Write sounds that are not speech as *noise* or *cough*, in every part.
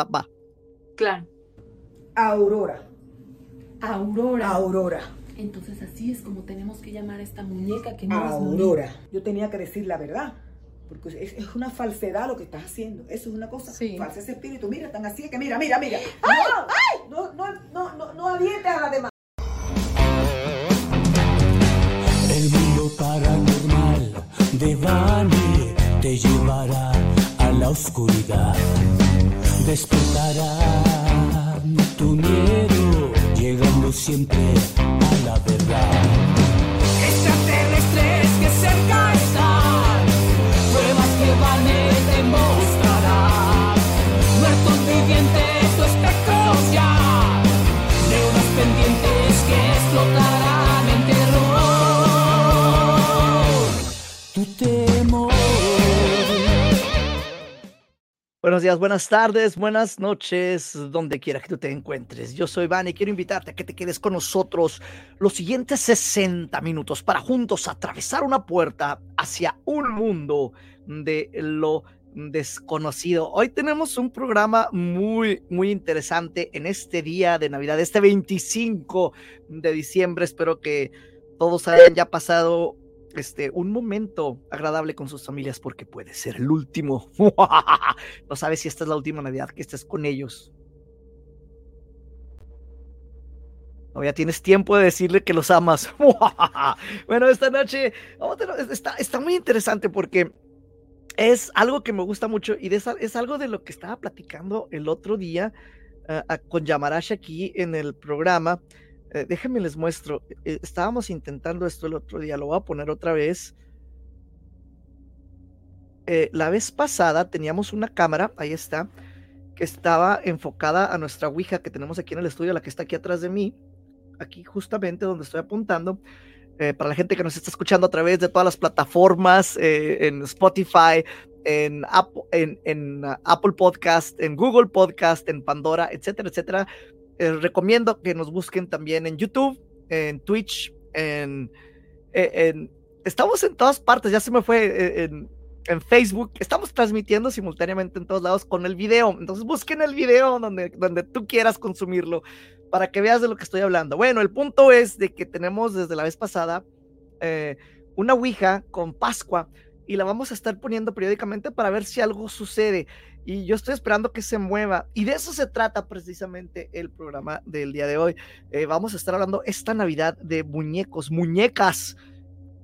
va, va. Claro. Aurora. Aurora. Aurora. Entonces así es como tenemos que llamar a esta muñeca que no Aurora. Yo tenía que decir la verdad. Porque es, es, una falsedad lo que estás haciendo. Eso es una cosa Sí. falsa. Ese espíritu, mira, tan así que mira, mira, mira. ¡Ay! No, no, no, no, no, no avientes a la demás. El mundo paranormal de Bani te llevará a la oscuridad. Despertará tu miedo, llegando siempre a Buenos días, buenas tardes, buenas noches, donde quiera que tú te encuentres. Yo soy Van y quiero invitarte a que te quedes con nosotros los siguientes 60 minutos para juntos atravesar una puerta hacia un mundo de lo desconocido. Hoy tenemos un programa muy, muy interesante en este día de Navidad, este 25 de diciembre. Espero que todos hayan ya pasado este, un momento agradable con sus familias porque puede ser el último. *laughs* no sabes si esta es la última Navidad que estés con ellos. Ya tienes tiempo de decirle que los amas. *laughs* bueno, esta noche está, está muy interesante porque es algo que me gusta mucho y de es algo de lo que estaba platicando el otro día ah, con Yamarash aquí en el programa. Eh, déjenme les muestro. Eh, estábamos intentando esto el otro día, lo voy a poner otra vez. Eh, la vez pasada teníamos una cámara, ahí está, que estaba enfocada a nuestra Ouija que tenemos aquí en el estudio, la que está aquí atrás de mí, aquí justamente donde estoy apuntando. Para la gente que nos está escuchando a través de todas las plataformas, en Spotify, en, Apple, en, uh, Apple Podcast, en Google Podcast, en Pandora, etcétera, etcétera. Eh, recomiendo que nos busquen también en YouTube, en Twitch, en, eh, en- estamos en todas partes, ya se me fue eh, en, en Facebook, estamos transmitiendo simultáneamente en todos lados con el video, entonces busquen el video donde, donde tú quieras consumirlo para que veas de lo que estoy hablando. Bueno, el punto es de que tenemos desde la vez pasada una Ouija con Pascua y la vamos a estar poniendo periódicamente para ver si algo sucede. Y yo estoy esperando que se mueva. Y de eso se trata precisamente el programa del día de hoy. Eh, vamos a estar hablando esta Navidad de muñecos, muñecas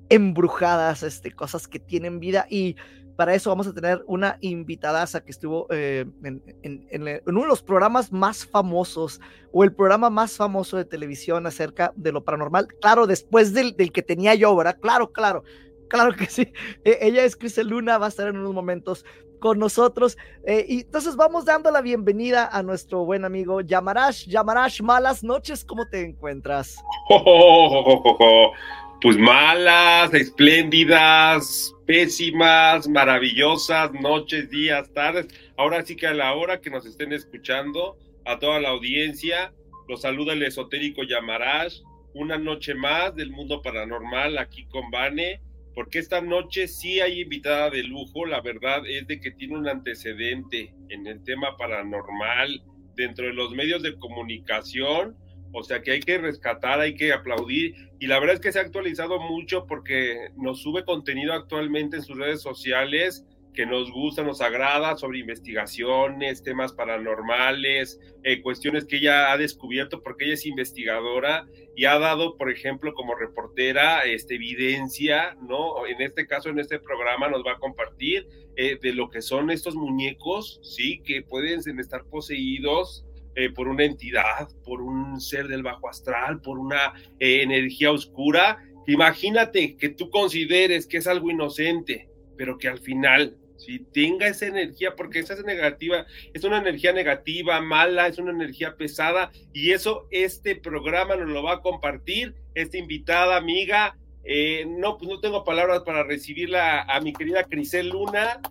embrujadas, este, cosas que tienen vida. Y para eso vamos a tener una invitadaza que estuvo eh, en, en- uno de los programas más famosos o el programa más famoso de televisión acerca de lo paranormal. Claro, después del, del que tenía yo, ¿verdad? Claro, claro. Claro que sí. Eh, ella es Crisel Luna, va a estar en unos momentos con nosotros. Eh, y entonces vamos dando la bienvenida a nuestro buen amigo Yamarash. Yamarash, malas noches, ¿cómo te encuentras? Jo. *laughs* Pues malas, espléndidas, pésimas, maravillosas, noches, días, tardes. Ahora sí que a la hora que nos estén escuchando, a toda la audiencia, los saluda el esotérico Yamarash. Una noche más del mundo paranormal aquí con Vane, porque esta noche sí hay invitada de lujo. La verdad es de que tiene un antecedente en el tema paranormal dentro de los medios de comunicación. O sea que hay que rescatar, hay que aplaudir. Y la verdad es que se ha actualizado mucho porque nos sube contenido actualmente en sus redes sociales que nos gusta, nos agrada sobre investigaciones, temas paranormales, eh, cuestiones que ella ha descubierto porque ella es investigadora y ha dado, por ejemplo, como reportera, este, evidencia, ¿no? En este caso, en este programa nos va a compartir eh, de lo que son estos muñecos, ¿sí? Que pueden estar poseídos eh, por una entidad, por un ser del bajo astral, por una energía oscura. Imagínate que tú consideres que es algo inocente, pero que al final, si tenga esa energía, porque esa es negativa, es una energía negativa, mala, es una energía pesada, y eso este programa nos lo va a compartir esta invitada amiga. Eh, no, pues no tengo palabras para recibirla a mi querida Crisel Luna.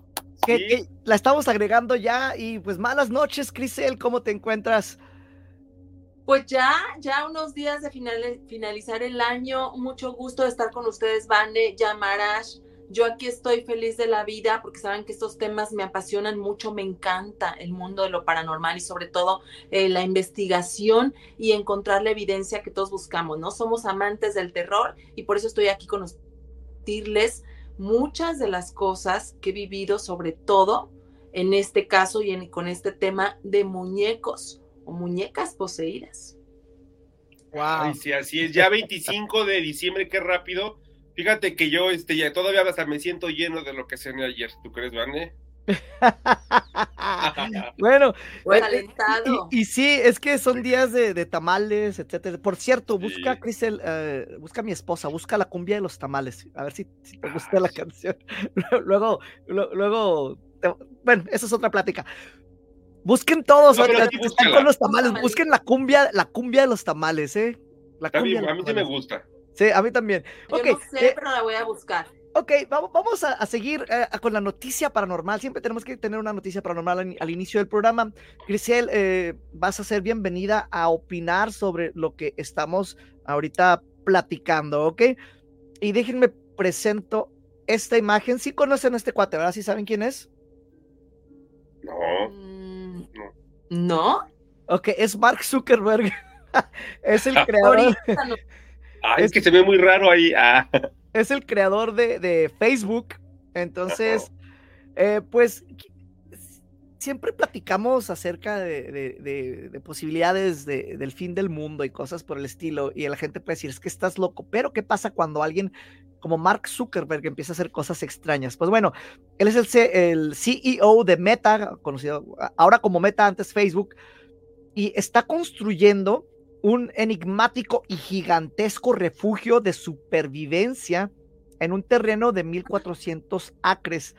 Que, Sí. que la estamos agregando ya y pues malas noches, Crisel, ¿cómo te encuentras? Pues ya, ya unos días de final- finalizar el año, mucho gusto de estar con ustedes, Vane, Yamarash, Yo aquí estoy feliz de la vida porque saben que estos temas me apasionan mucho, me encanta el mundo de lo paranormal y sobre todo eh, la investigación y encontrar la evidencia que todos buscamos, ¿no? Somos amantes del terror y por eso estoy aquí con compartirles muchas de las cosas que he vivido, sobre todo en este caso y en, con este tema de muñecos o muñecas poseídas. Wow. Ay, sí, así es. Ya 25 de diciembre, qué rápido. Fíjate que yo este, ya todavía hasta me siento lleno de lo que cené ayer. ¿Tú crees, Vane? *laughs* bueno, eh, y, y, sí, es que son días de, tamales, etcétera. Por cierto, busca, Crisel, eh, busca a mi esposa, busca la cumbia de los tamales, a ver si, te gusta la canción. *laughs* luego, luego, bueno, esa es otra plática. Busquen todos, están con los tamales, busquen la cumbia, la cumbia de los tamales, ¿eh? La cumbia a mí, sí me gusta. Sí, a mí también. Yo no sé, eh, pero la voy a buscar. Ok, vamos a, seguir eh, con la noticia paranormal. Siempre tenemos que tener una noticia paranormal al, inicio del programa. Grisel, eh, vas a ser bienvenida a opinar sobre lo que estamos ahorita platicando, ¿ok? Y déjenme presento esta imagen. ¿Sí conocen a este cuate, verdad? ¿Sí saben quién es? No. Mm, no. Ok, es Mark Zuckerberg. *laughs* es el *laughs* creador. Ay, es que se ve muy raro ahí. Ah es el creador de, Facebook. Entonces, eh, pues siempre platicamos acerca de, posibilidades del fin del mundo y cosas por el estilo. Y la gente puede decir, es que estás loco. Pero, ¿qué pasa cuando alguien como Mark Zuckerberg empieza a hacer cosas extrañas? Pues bueno, él es el, el CEO de Meta, conocido ahora como Meta, antes Facebook, y está construyendo un enigmático y gigantesco refugio de supervivencia en un terreno de 1400 acres,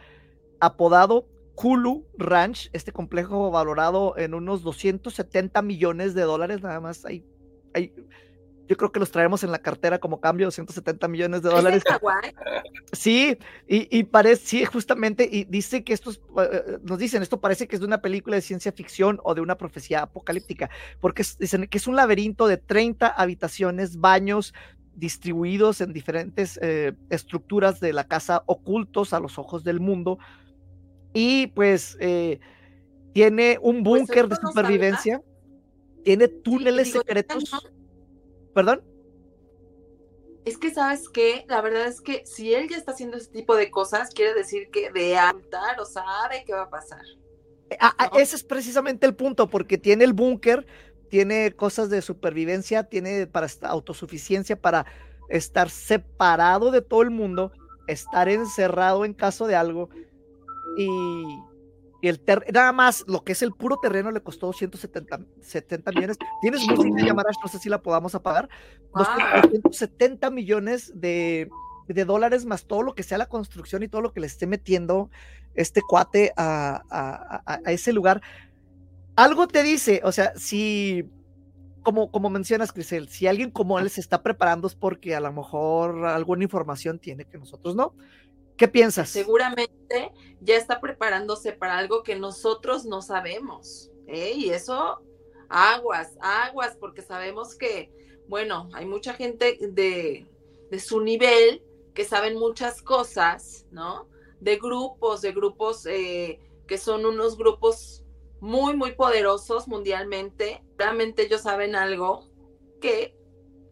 apodado Kulu Ranch, este complejo valorado en unos 270 millones de dólares, nada más. Hay, hay, yo creo que los traemos en la cartera como cambio, 270 millones de dólares. Sí, y, y, parece, sí, justamente, y dice que estos, eh, nos dicen, esto parece que es de una película de ciencia ficción o de una profecía apocalíptica, porque dicen que es un laberinto de 30 habitaciones, baños, distribuidos en diferentes eh, estructuras de la casa, ocultos a los ojos del mundo, y pues eh, tiene un pues, búnker de supervivencia, tiene túneles secretos. ¿Perdón? Es que, ¿sabes qué? La verdad es que si él ya está haciendo ese tipo de cosas, quiere decir que de altar o sabe qué va a pasar. Ah, ah, ese es precisamente el punto, porque tiene el búnker, tiene cosas de supervivencia, tiene para autosuficiencia, para estar separado de todo el mundo, estar encerrado en caso de algo y y el nada más lo que es el puro terreno le costó 270 70 millones. Tienes música, Yamarash, no sé si la podamos apagar. 270 millones de, de, dólares más todo lo que sea la construcción y todo lo que le esté metiendo este cuate a, a, a ese lugar. Algo te dice, o sea, si, como, como mencionas, Crisel, si alguien como él se está preparando es porque a lo mejor alguna información tiene que nosotros no. ¿Qué piensas? Seguramente ya está preparándose para algo que nosotros no sabemos. ¿eh? Y eso, aguas, aguas, porque sabemos que, bueno, hay mucha gente de, de su nivel que saben muchas cosas, ¿no? De grupos, de grupos eh, que son unos grupos muy, muy poderosos mundialmente. Realmente ellos saben algo que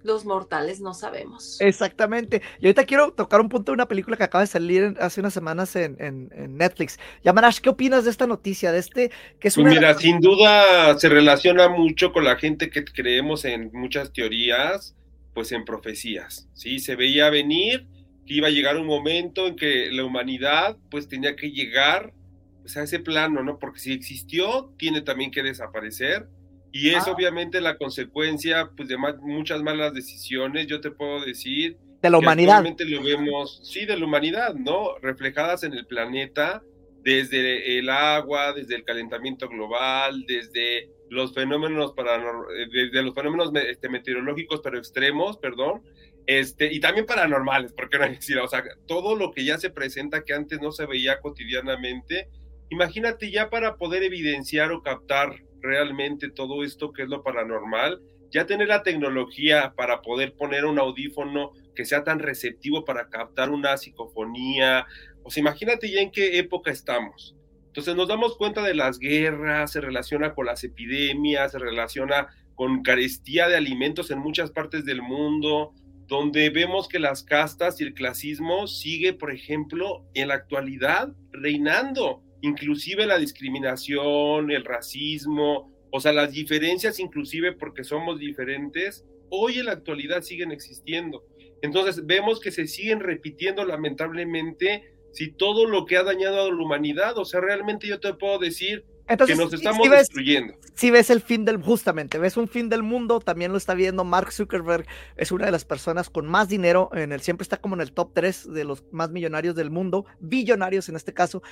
los mortales no sabemos. Exactamente. Y ahorita quiero tocar un punto de una película que acaba de salir hace unas semanas en, en, Netflix. Yamarash, ¿qué opinas de esta noticia? De este, que es pues Mira, sin duda se relaciona mucho con la gente que creemos en muchas teorías, pues en profecías. Sí, se veía venir que iba a llegar un momento en que la humanidad pues tenía que llegar pues, a ese plano, ¿no? Porque si existió, tiene también que desaparecer y es ah. obviamente la consecuencia pues, de muchas malas decisiones, yo te puedo decir. De la humanidad. lo vemos, sí, de la humanidad, ¿no? Reflejadas en el planeta, desde el agua, desde el calentamiento global, desde los fenómenos eh, desde los fenómenos este, meteorológicos pero extremos, perdón, este, y también paranormales, porque no decir, o sea, todo lo que ya se presenta que antes no se veía cotidianamente, imagínate ya para poder evidenciar o captar realmente todo esto que es lo paranormal, ya tener la tecnología para poder poner un audífono que sea tan receptivo para captar una psicofonía. O sea, imagínate ya en qué época estamos. Entonces nos damos cuenta de las guerras, se relaciona con las epidemias, se relaciona con carestía de alimentos en muchas partes del mundo, donde vemos que las castas y el clasismo sigue, por ejemplo, en la actualidad reinando, inclusive la discriminación, el racismo, o sea, las diferencias inclusive porque somos diferentes, hoy en la actualidad siguen existiendo. Entonces vemos que se siguen repitiendo lamentablemente si todo lo que ha dañado a la humanidad, o sea, realmente yo te puedo decir que nos estamos destruyendo. Si ves el fin del, justamente, ves un fin del mundo, también lo está viendo Mark Zuckerberg, es una de las personas con más dinero, en el, siempre está como en el top 3 de los más millonarios del mundo, billonarios en este caso.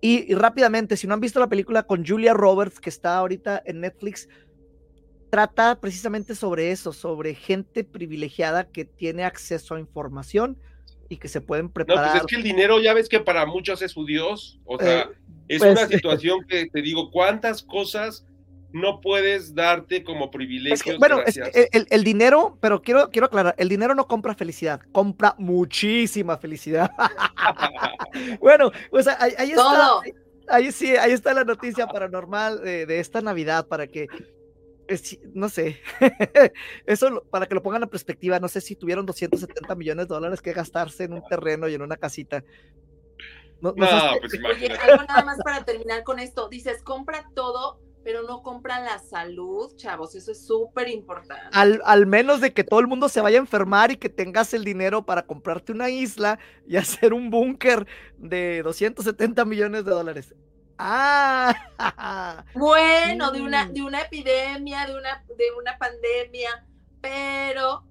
Y, y rápidamente, si no han visto la película con Julia Roberts, que está ahorita en Netflix, trata precisamente sobre eso, sobre gente privilegiada que tiene acceso a información y que se pueden preparar. No, pues es que el dinero ya ves que para muchos es su Dios, o sea, eh, es pues, una situación que te digo, ¿cuántas cosas no puedes darte como privilegio? bueno, el, el, dinero, pero quiero, quiero aclarar, el dinero no compra felicidad, compra muchísima felicidad. *laughs* bueno, pues ahí, ahí está. Ahí, sí, ahí está la noticia paranormal de, de esta Navidad para que no sé, *laughs* eso para que lo pongan a perspectiva, no sé si tuvieron 270 millones de dólares que gastarse en un terreno y en una casita. No, pues Oye, algo nada más para terminar con esto. Dices, compra todo, pero no compra la salud, chavos. Eso es súper importante. Al, al, menos de que todo el mundo se vaya a enfermar y que tengas el dinero para comprarte una isla y *laughs* hacer un búnker de 270 millones de dólares. Ah, *laughs* bueno, de una, de una epidemia, de una, de una pandemia, pero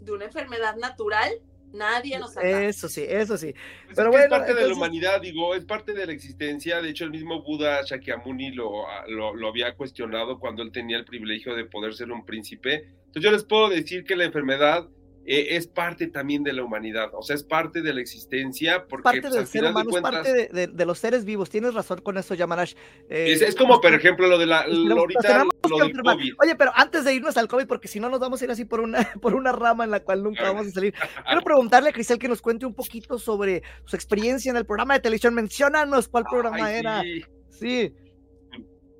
de una enfermedad natural, nadie nos saca. Eso sí, eso sí. Pues pero bueno, es parte de la humanidad, digo, es parte de la existencia. De hecho, el mismo Buda Shakyamuni lo, lo, lo había cuestionado cuando él tenía el privilegio de poder ser un príncipe. Entonces yo les puedo decir que la enfermedad eh, es parte también de la humanidad, o sea, es parte de la existencia. Porque, parte pues, del ser humano, es parte de, los seres vivos. Tienes razón con eso, Yamarash. Eh, es, como, por ejemplo, lo de la. ahorita, lo del COVID. Oye, pero antes de irnos al COVID, porque si no nos vamos a ir así por una, *laughs* por una rama en la cual nunca vamos a salir, *laughs* quiero preguntarle a Crisel que nos cuente un poquito sobre su experiencia en el programa de televisión. Menciónanos cuál programa era. Sí.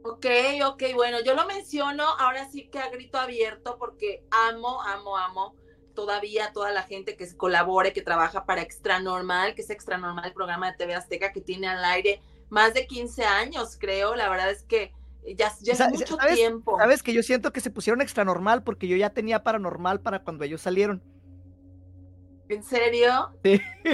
Ok, ok, bueno, yo lo menciono ahora sí que a grito abierto porque amo, amo, amo todavía toda la gente que colabore, que trabaja para Extra Normal, que es Extra Normal, el programa de TV Azteca que tiene al aire más de 15 años, creo. La verdad es que ya, ya hace mucho tiempo. Sabes que yo siento que se pusieron Extra Normal porque yo ya tenía Paranormal para cuando ellos salieron. ¿En serio? Sí. *laughs*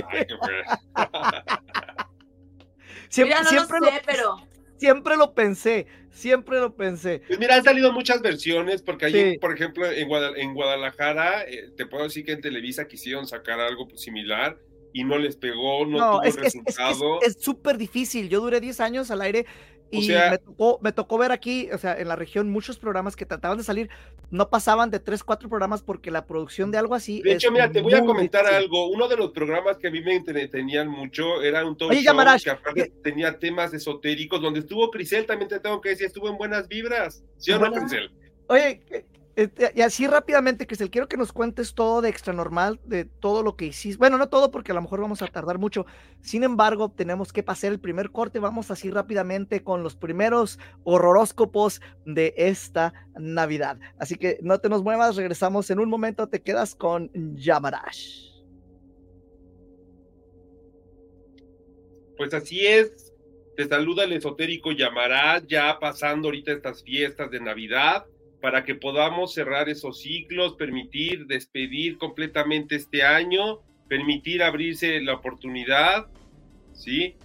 siempre, Mira, no siempre lo sé, pero siempre lo pensé, siempre lo pensé. Pues mira, han salido muchas versiones, porque ahí, por ejemplo, en, Guadalajara, eh, te puedo decir que en Televisa quisieron sacar algo similar y no les pegó, no, tuvo es, resultado. Es súper difícil. Yo duré 10 años al aire y me, tocó, me tocó ver aquí, o sea, en la región, muchos programas que trataban de salir, no pasaban de tres, cuatro programas porque la producción de algo así. De hecho, mira, te voy a comentar algo. Uno de los programas que a mí me entretenían mucho era un talk que aparte tenía temas esotéricos, donde estuvo Crisel, también te tengo que decir, estuvo en buenas vibras. ¿Sí o no, Crisel? Oye, y así rápidamente, Cristel, quiero que nos cuentes todo de extra normal, de todo lo que hiciste. Bueno, no todo, porque a lo mejor vamos a tardar mucho. Sin embargo, tenemos que pasar el primer corte. Vamos así rápidamente con los primeros horroróscopos de esta Navidad. Así que no te nos muevas, regresamos en un momento. Te quedas con Yamarash. Pues así es. Te saluda el esotérico Yamarash, ya pasando ahorita estas fiestas de Navidad para que podamos cerrar esos ciclos, permitir despedir completamente este año, permitir abrirse la oportunidad, ¿sí?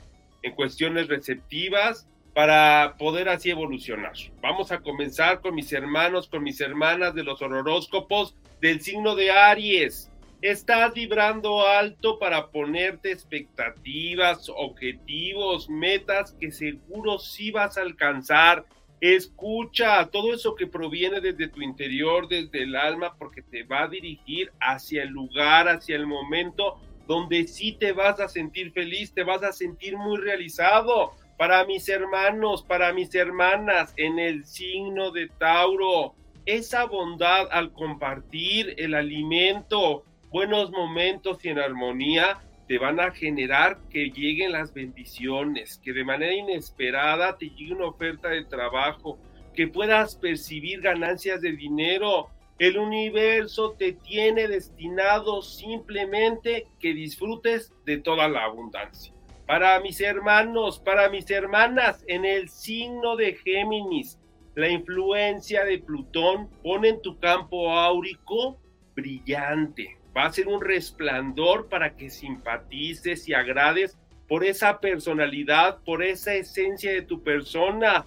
En cuestiones receptivas para poder así evolucionar. Vamos a comenzar con mis hermanos, con mis hermanas de los horóscopos del signo de Aries. Estás vibrando alto para ponerte expectativas, objetivos, metas que seguro sí vas a alcanzar Escucha todo eso que proviene desde tu interior, desde el alma, porque te va a dirigir hacia el lugar, hacia el momento donde sí te vas a sentir feliz, te vas a sentir muy realizado. Para mis hermanos, para mis hermanas, en el signo de Tauro, esa bondad al compartir el alimento, buenos momentos y en armonía te van a generar que lleguen las bendiciones, que de manera inesperada te llegue una oferta de trabajo, que puedas percibir ganancias de dinero. El universo te tiene destinado simplemente que disfrutes de toda la abundancia. Para mis hermanos, para mis hermanas, en el signo de Géminis, la influencia de Plutón pone en tu campo áurico brillante. Va a ser un resplandor para que simpatices y agrades por esa personalidad, por esa esencia de tu persona.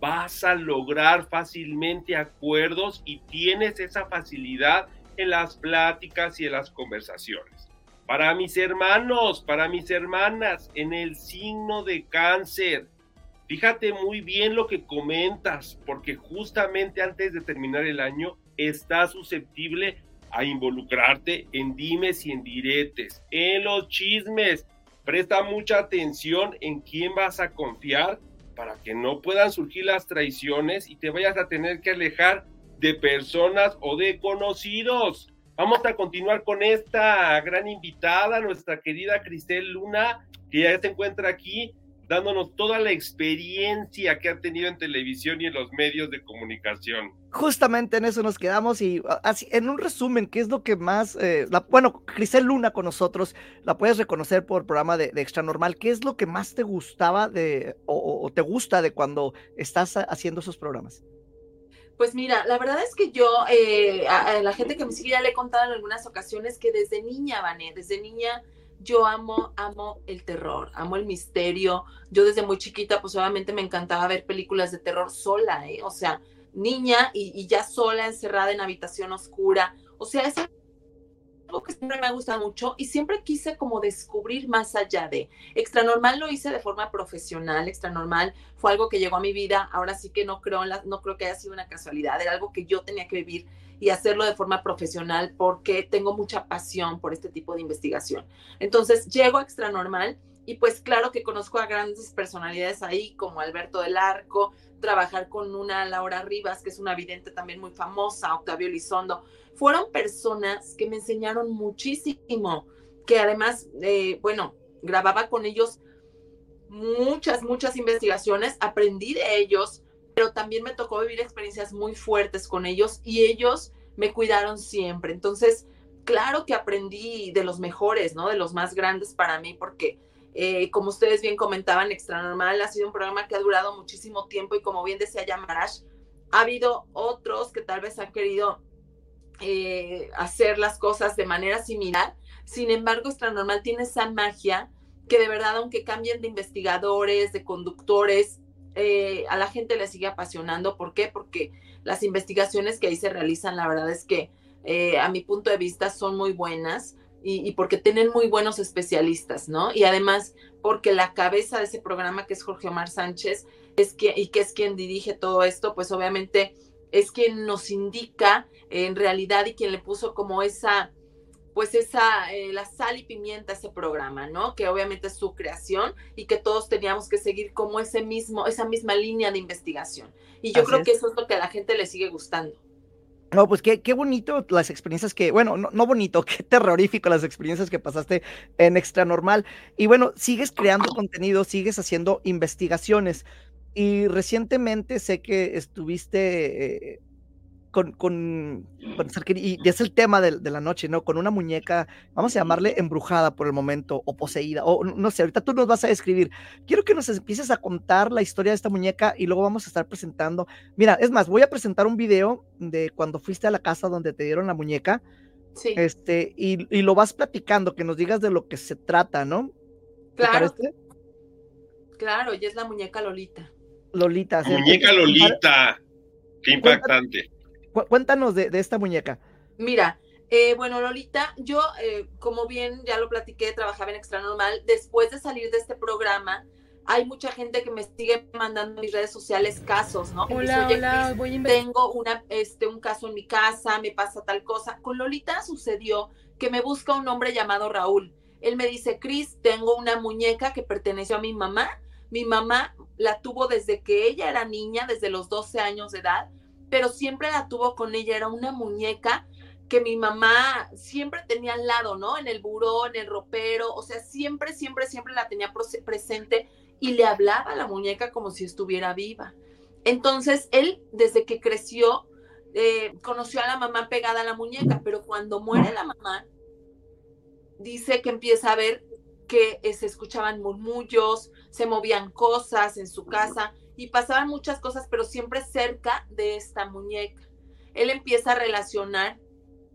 Vas a lograr fácilmente acuerdos y tienes esa facilidad en las pláticas y en las conversaciones. Para mis hermanos, para mis hermanas, en el signo de cáncer, Fíjate muy bien lo que comentas, porque justamente antes de terminar el año estás susceptible a involucrarte en dimes y en diretes, en los chismes. Presta mucha atención en quién vas a confiar para que no puedan surgir las traiciones y te vayas a tener que alejar de personas o de conocidos. Vamos a continuar con esta gran invitada, nuestra querida Cristel Luna, que ya se encuentra aquí dándonos toda la experiencia que ha tenido en televisión y en los medios de comunicación. Justamente en eso nos quedamos y ah, así, en un resumen, ¿qué es lo que más, eh, bueno, Crisel Luna con nosotros, la puedes reconocer por el programa de, Extra Normal, ¿qué es lo que más te gustaba de, o, te gusta de cuando estás haciendo esos programas? Pues mira, la verdad es que yo, eh, a, la gente que me sigue ya le he contado en algunas ocasiones que desde niña, Vané, desde niña yo amo, amo el terror, amo el misterio. Yo desde muy chiquita, pues obviamente me encantaba ver películas de terror sola, ¿eh? O sea, niña y, ya sola, encerrada en habitación oscura. O sea, es algo que siempre me ha mucho y siempre quise como descubrir más allá de. Extra normal lo hice de forma profesional, extra normal fue algo que llegó a mi vida. Ahora sí que no creo, no creo que haya sido una casualidad, era algo que yo tenía que vivir y hacerlo de forma profesional porque tengo mucha pasión por este tipo de investigación. Entonces, llego a Extra Normal y pues claro que conozco a grandes personalidades ahí como Alberto del Arco, trabajar con una Laura Rivas, que es una vidente también muy famosa, Octavio Lizondo. Fueron personas que me enseñaron muchísimo, que además, eh, bueno, grababa con ellos muchas, muchas investigaciones, aprendí de ellos, pero también me tocó vivir experiencias muy fuertes con ellos y ellos me cuidaron siempre. Entonces, claro que aprendí de los mejores, ¿no? De los más grandes para mí, porque eh, como ustedes bien comentaban, Extra Normal ha sido un programa que ha durado muchísimo tiempo y como bien decía Yamarash, ha habido otros que tal vez han querido eh, hacer las cosas de manera similar. Sin embargo, Extra Normal tiene esa magia que de verdad, aunque cambien de investigadores, de conductores, eh, a la gente le sigue apasionando. ¿Por qué? Porque las investigaciones que ahí se realizan, la verdad es que a mi punto de vista son muy buenas y, porque tienen muy buenos especialistas, ¿no? Y además porque la cabeza de ese programa, que es Jorge Omar Sánchez, es que, y que es quien dirige todo esto, pues obviamente es quien nos indica en realidad y quien le puso como esa pues esa, eh, la sal y pimienta ese programa, ¿no? Que obviamente es su creación y que todos teníamos que seguir como ese mismo, esa misma línea de investigación. Y yo creo que eso es lo que a la gente le sigue gustando. No, pues qué, qué bonito las experiencias que, bueno, no, no, bonito, *laughs* qué terrorífico las experiencias que pasaste en Extra Normal. Y bueno, sigues creando contenido, sigues haciendo investigaciones. Y recientemente sé que estuviste eh, con, con, y es el tema de, de, la noche, ¿no? Con una muñeca, vamos a llamarle embrujada por el momento, o poseída, o no sé, ahorita tú nos vas a describir. Quiero que nos empieces a contar la historia de esta muñeca y luego vamos a estar presentando. Mira, es más, voy a presentar un video de cuando fuiste a la casa donde te dieron la muñeca. Sí. Este, y, y lo vas platicando, que nos digas de lo que se trata, ¿no? Claro. Claro, y es la muñeca Lolita. Lolita. Muñeca Lolita. Qué impactante. Cuéntanos de, esta muñeca. Mira, eh, bueno, Lolita, yo, eh, como bien ya lo platiqué, trabajaba en Extra Normal. Después de salir de este programa, hay mucha gente que me sigue mandando en mis redes sociales casos, ¿no? Hola, hola, voy a Tengo una, este, un caso en mi casa, me pasa tal cosa. Con Lolita sucedió que me busca un hombre llamado Raúl. Él me dice, Cris, tengo una muñeca que perteneció a mi mamá. Mi mamá la tuvo desde que ella era niña, desde los 12 años de edad pero siempre la tuvo con ella, era una muñeca que mi mamá siempre tenía al lado, ¿no? En el buró, en el ropero, o sea, siempre, siempre, siempre la tenía presente y le hablaba a la muñeca como si estuviera viva. Entonces, él, desde que creció, eh, conoció a la mamá pegada a la muñeca, pero cuando muere la mamá, dice que empieza a ver que eh, se escuchaban murmullos, se movían cosas en su casa y pasaban muchas cosas, pero siempre cerca de esta muñeca. Él empieza a relacionar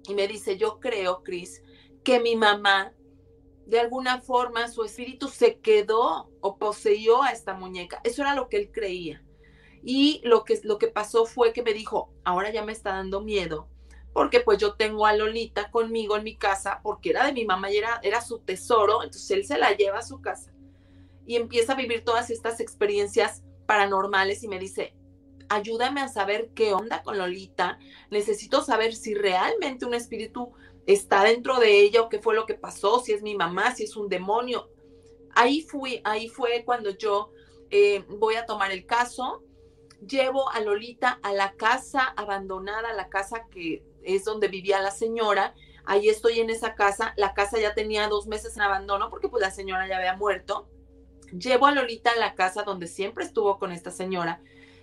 y me dice, yo creo, Cris, que mi mamá, de alguna forma, su espíritu se quedó o poseyó a esta muñeca. Eso era lo que él creía. Y lo que, lo que pasó fue que me dijo, ahora ya me está dando miedo, porque pues yo tengo a Lolita conmigo en mi casa, porque era de mi mamá y era, era su tesoro, entonces él se la lleva a su casa y empieza a vivir todas estas experiencias paranormales y me dice, ayúdame a saber qué onda con Lolita, necesito saber si realmente un espíritu está dentro de ella o qué fue lo que pasó, si es mi mamá, si es un demonio. Ahí fui, ahí fue cuando yo eh, voy a tomar el caso, llevo a Lolita a la casa abandonada, la casa que es donde vivía la señora, ahí estoy en esa casa, la casa ya tenía dos meses en abandono porque pues la señora ya había muerto. Llevo a Lolita a la casa donde siempre estuvo con esta señora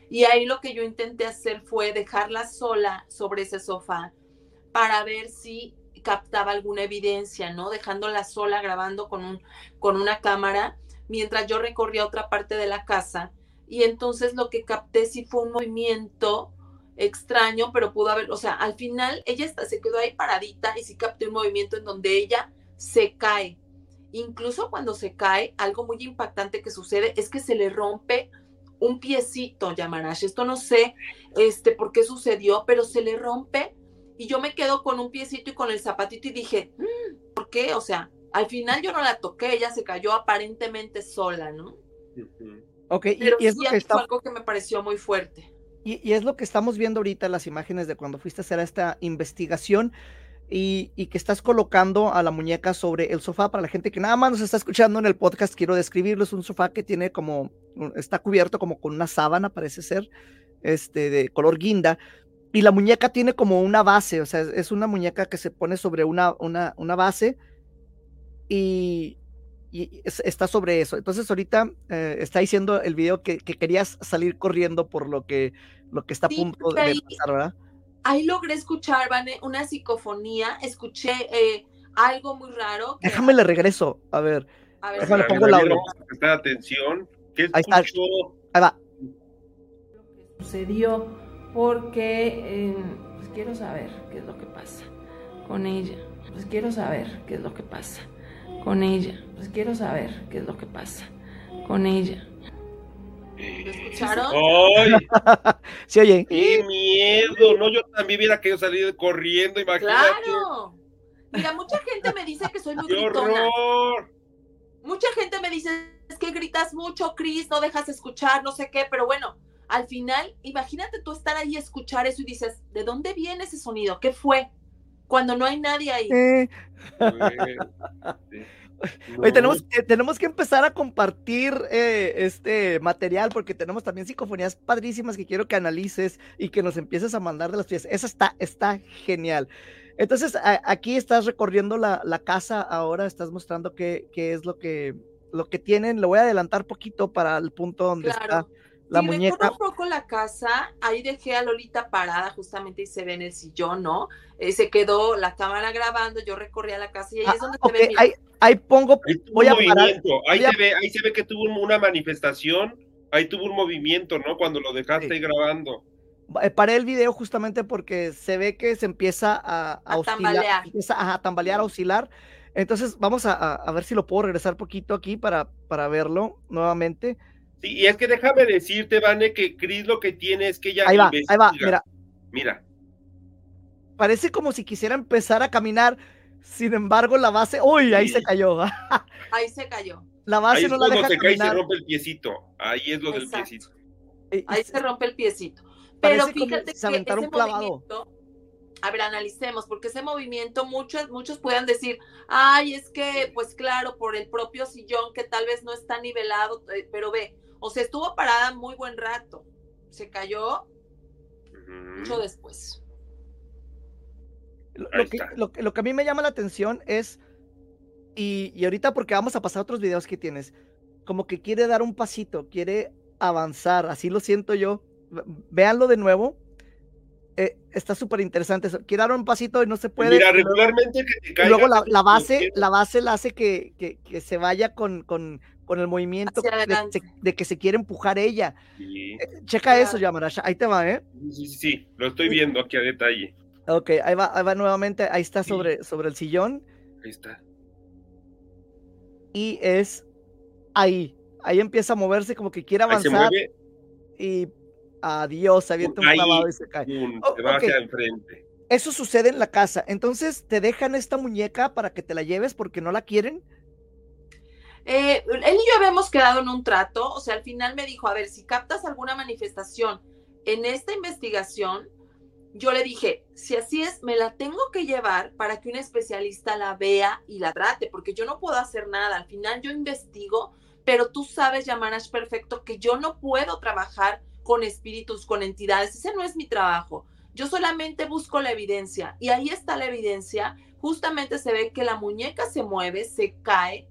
y ahí lo que yo intenté hacer fue dejarla sola sobre ese sofá para ver si captaba alguna evidencia, ¿no? Dejándola sola grabando con, un, con una cámara mientras yo recorría otra parte de la casa. Y entonces lo que capté sí fue un movimiento extraño, pero pudo haber, o sea, al final ella se quedó ahí paradita y sí capté un movimiento en donde ella se cae. Incluso cuando se cae, algo muy impactante que sucede es que se le rompe un piecito, Yamarash. Esto no sé este, por qué sucedió, pero se le rompe y yo me quedo con un piecito y con el zapatito y dije, mm, ¿por qué? O sea, al final yo no la toqué, ella se cayó aparentemente sola, ¿no? Ok, y, es lo que está... algo que me pareció muy fuerte. Y, y, es lo que estamos viendo ahorita las imágenes de cuando fuiste a hacer esta investigación y, que estás colocando a la muñeca sobre el sofá. Para la gente que nada más nos está escuchando en el podcast, quiero describirlo. Es un sofá que tiene como, está cubierto como con una sábana, parece ser, este, de color guinda. Y la muñeca tiene como una base, o sea, es una muñeca que se pone sobre una, una, una base y, está sobre eso. Entonces ahorita eh, está diciendo el video que, querías salir corriendo por lo que, lo que está a punto de pasar, ¿verdad? Ahí logré escuchar, Vane, una psicofonía, escuché eh, algo muy raro. Déjame le regreso, a ver. A ver, Déjame pongo el audio. Prestar atención. ¿Qué ahí está. Ahí va. Lo que sucedió porque eh, pues quiero saber qué es lo que pasa con ella. Pues quiero saber qué es lo que pasa con ella. Pues quiero saber qué es lo que pasa con ella. ¿Lo escucharon? ¡Ay! *laughs* sí, oye. ¡Qué miedo! No, yo también hubiera querido salir corriendo, imagínate. ¡Claro! Mira, mucha gente me dice que soy muy *laughs* ¡Qué gritona. horror! Mucha gente me dice, es que gritas mucho, Cris, no dejas escuchar, no sé qué, pero bueno, al final, imagínate tú estar ahí y escuchar eso y dices, ¿de dónde viene ese sonido? ¿Qué fue? Cuando no hay nadie ahí. Eh. *laughs* Oye, tenemos, que, tenemos que empezar a compartir eh, este material porque tenemos también psicofonías padrísimas que quiero que analices y que nos empieces a mandar de las piezas. Esa está, está genial. Entonces, aquí estás recorriendo la, la, casa ahora, estás mostrando qué, qué es lo que, lo que tienen. Lo voy a adelantar poquito para el punto donde está la sí, muñeca. un poco la casa, ahí dejé a Lolita parada justamente y se ve en el sillón, ¿no? Eh, se quedó la cámara grabando, yo recorrí a la casa y ahí es donde okay. se ve. Ahí, ahí, pongo, ahí voy a movimiento. parar. Ahí, voy a... Se ve, ahí se ve que tuvo una manifestación, ahí tuvo un movimiento, ¿no? Cuando lo dejaste Sí. grabando. Eh, Paré el video justamente porque se ve que se empieza a, a, A oscilar, tambalear. empieza a tambalear, a oscilar. Entonces vamos a, a- a ver si lo puedo regresar poquito aquí para, para verlo nuevamente. Sí, y es que déjame decirte, Vane, que Cris lo que tiene es que ella Ahí va, investiga. ahí va, mira, Mira, parece como si quisiera empezar a caminar, sin embargo la base, uy, ahí Sí. se cayó, *laughs* Ahí se cayó. la ahí base es no la deja se cae y se rompe el piecito. Ahí es lo del Exacto. piecito. Y- y Ahí se- se rompe el piecito. Pero fíjate se que aventara ese clavado. movimiento, a ver, analicemos, porque ese movimiento muchos, muchos puedan decir, ay, es que, pues claro, por el propio sillón que tal vez no está nivelado, eh, pero ve, o sea, estuvo parada muy buen rato, se cayó mucho después. Lo, que, está. lo, que- lo que a mí me llama la atención es, y, y ahorita porque vamos a pasar a otros videos que tienes, como que quiere dar un pasito, quiere avanzar, así lo siento yo. Véanlo de nuevo. eh, está súper interesante. Quiere dar un pasito y no se puede. Mira, y luego- regularmente que te caigas luego la, base, la base la hace que, que- que se vaya con, con, con el movimiento de, que se quiere empujar ella. Sí, Eh, Checa eso, Claro. Yamarasha. Ahí te va, ¿eh? sí, sí, sí, lo estoy viendo aquí a detalle. Ok, ahí va, ahí va nuevamente. Ahí está sobre, sobre el sillón. Ahí está. Y es ahí. Ahí empieza a moverse como que quiere Ahí se avanzar. mueve, Y adiós, se avienta un Ahí. clavado y se cae. Oh, se va ok. hacia enfrente. Eso sucede en la casa. Entonces, ¿te dejan esta muñeca para que te la lleves porque no la quieren? Eh, él y yo habíamos quedado en un trato, o sea, al final me dijo, a ver, si captas alguna manifestación en esta investigación, yo le dije, si así es, me la tengo que llevar para que un especialista la vea y la trate, porque yo no puedo hacer nada, al final yo investigo, pero tú sabes, Yamanash, perfecto, que yo no puedo trabajar con espíritus, con entidades, ese no es mi trabajo. Yo solamente busco la evidencia y ahí está la evidencia. Justamente se ve que la muñeca se mueve, se cae,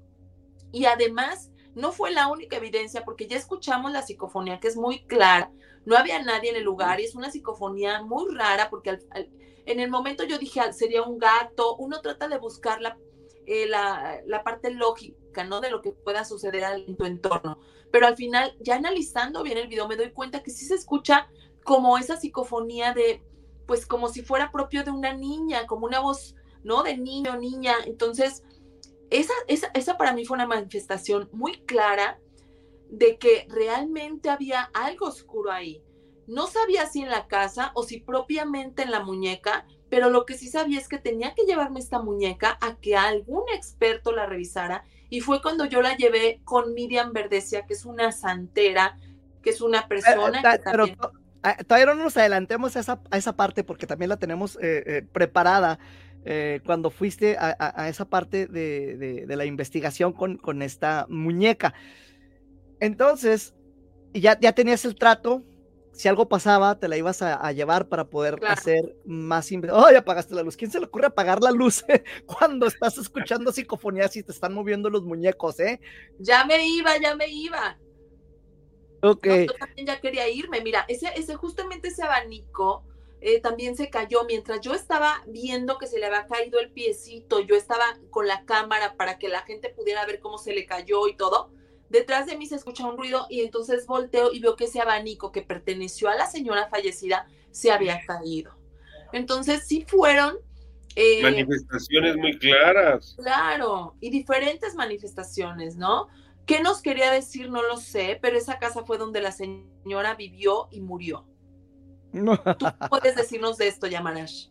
y además, no fue la única evidencia, porque ya escuchamos la psicofonía, que es muy clara. No había nadie en el lugar y es una psicofonía muy rara, porque en el momento yo dije, "Ah, sería un gato. Uno trata de buscar la, eh, la, la parte lógica, ¿no? De lo que pueda suceder en tu entorno. Pero al final, ya analizando bien el video, me doy cuenta que sí se escucha como esa psicofonía de, pues como si fuera propio de una niña, como una voz, ¿no? De niño, niña. Entonces, esa, esa, esa para mí fue una manifestación muy clara de que realmente había algo oscuro ahí. No sabía si en la casa o si propiamente en la muñeca, pero lo que sí sabía es que tenía que llevarme esta muñeca a que algún experto la revisara y fue cuando yo la llevé con Miriam Verdecia, que es una santera, que es una Eh, persona ta- que pero también... ah, todavía no nos adelantemos a esa, a esa parte porque también la tenemos eh, eh, preparada eh, cuando fuiste a, a- a esa parte de, de- de la investigación con, con esta muñeca. Entonces, ya, ya tenías el trato. Si algo pasaba, te la ibas a, a llevar para poder Claro. hacer más. inve- ¡Ay, apagaste la luz! ¿Quién se le ocurre apagar la luz *laughs* cuando estás escuchando psicofonías y te están moviendo los muñecos, eh? Ya me iba, ya me iba. Ok. No, yo también ya quería irme. Mira, ese, ese, justamente ese abanico eh, también se cayó mientras yo estaba viendo que se le había caído el piecito. Yo estaba con la cámara para que la gente pudiera ver cómo se le cayó y todo. Detrás de mí se escucha un ruido y entonces volteo y veo que ese abanico que perteneció a la señora fallecida se había caído. Entonces sí fueron eh, Manifestaciones muy claras. Claro, y diferentes manifestaciones, ¿no? ¿Qué nos quería decir? No lo sé, pero esa casa fue donde la señora vivió y murió. ¿Tú puedes decirnos de esto, Yamarash?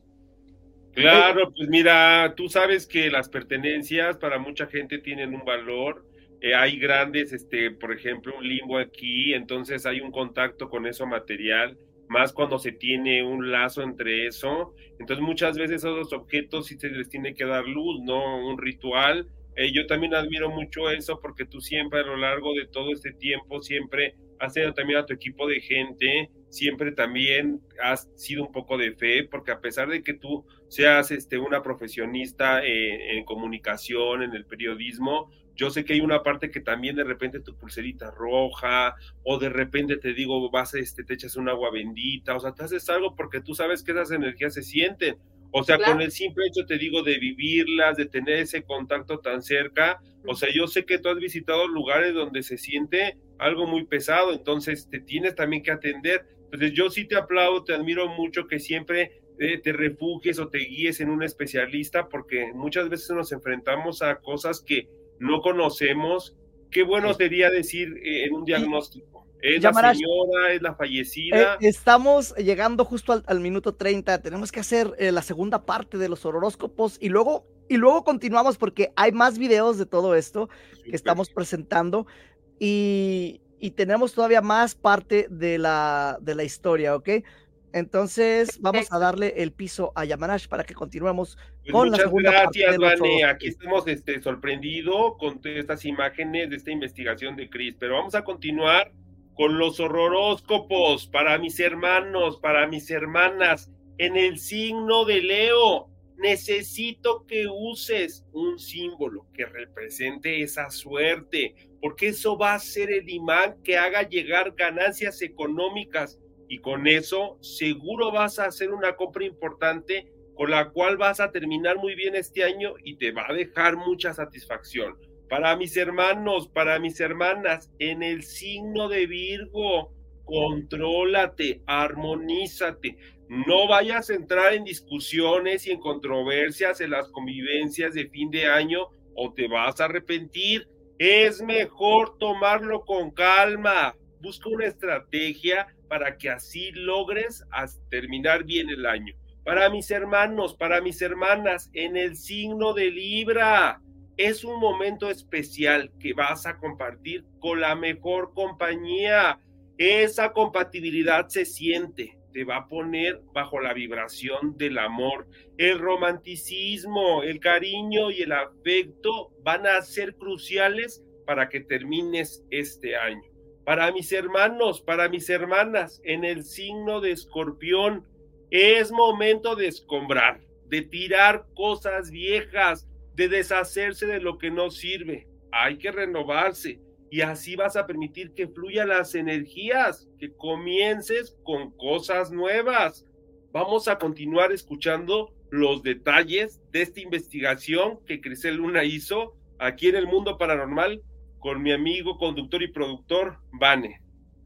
Claro, pues mira, tú sabes que las pertenencias para mucha gente tienen un valor. eh, hay grandes, este, por ejemplo, un limbo aquí, entonces hay un contacto con eso material, más cuando se tiene un lazo entre eso. Entonces muchas veces esos objetos sí se les tiene que dar luz, ¿no? Un ritual. Eh, yo también admiro mucho eso porque tú siempre a lo largo de todo este tiempo, siempre has tenido también a tu equipo de gente, siempre también has sido un poco de fe, porque a pesar de que tú seas este, una profesionista eh, en comunicación, en el periodismo, yo sé que hay una parte que también de repente tu pulserita roja, o de repente te digo, vas, este, te echas un agua bendita, o sea, te haces algo porque tú sabes que esas energías se sienten. O sea, Claro. con el simple hecho, te digo, de vivirlas, de tener ese contacto tan cerca, o sea, yo sé que tú has visitado lugares donde se siente algo muy pesado, entonces te tienes también que atender. Entonces yo sí te aplaudo, te admiro mucho que siempre eh, te refugies o te guíes en un especialista, porque muchas veces nos enfrentamos a cosas que no conocemos. Qué bueno Sí. sería decir eh, en un diagnóstico. Es la señora, es la Eh, fallecida. estamos llegando justo al, al minuto 30. Tenemos que hacer eh, la segunda parte de los horóscopos y luego, y luego continuamos porque hay más videos de todo esto que estamos presentando y, y tenemos todavía más parte de la, de la historia, ¿ok? Entonces vamos a darle el piso a Yamanash para que continuemos. Pues con la muchas segunda parte gracias, los Vane. horóscopos. Aquí estamos este, sorprendidos con todas estas imágenes de esta investigación de Chris, pero vamos a continuar con los horroróscopos para mis hermanos, para mis hermanas, en el signo de Leo. necesito que uses un símbolo que represente esa suerte, porque eso va a ser el imán que haga llegar ganancias económicas y con eso seguro vas a hacer una compra importante con la cual vas a terminar muy bien este año y te va a dejar mucha satisfacción. Para mis hermanos, para mis hermanas, en el signo de Virgo, contrólate, armonízate. No vayas a entrar en discusiones y en controversias en las convivencias de fin de año o te vas a arrepentir. Es mejor tomarlo con calma. Busca una estrategia para que así logres terminar bien el año. Para mis hermanos, para mis hermanas, en el signo de Libra, es un momento especial que vas a compartir con la mejor compañía. Esa compatibilidad se siente, te va a poner bajo la vibración del amor. El romanticismo, el cariño y el afecto van a ser cruciales para que termines este año. Para mis hermanos, para mis hermanas, en el signo de escorpión, es momento de escombrar, de tirar cosas viejas, de deshacerse de lo que no sirve. Hay que renovarse y así vas a permitir que fluyan las energías, que comiences con cosas nuevas. Vamos a continuar escuchando los detalles de esta investigación que Crisel Luna hizo aquí en el mundo paranormal con mi amigo, conductor y productor, Vane.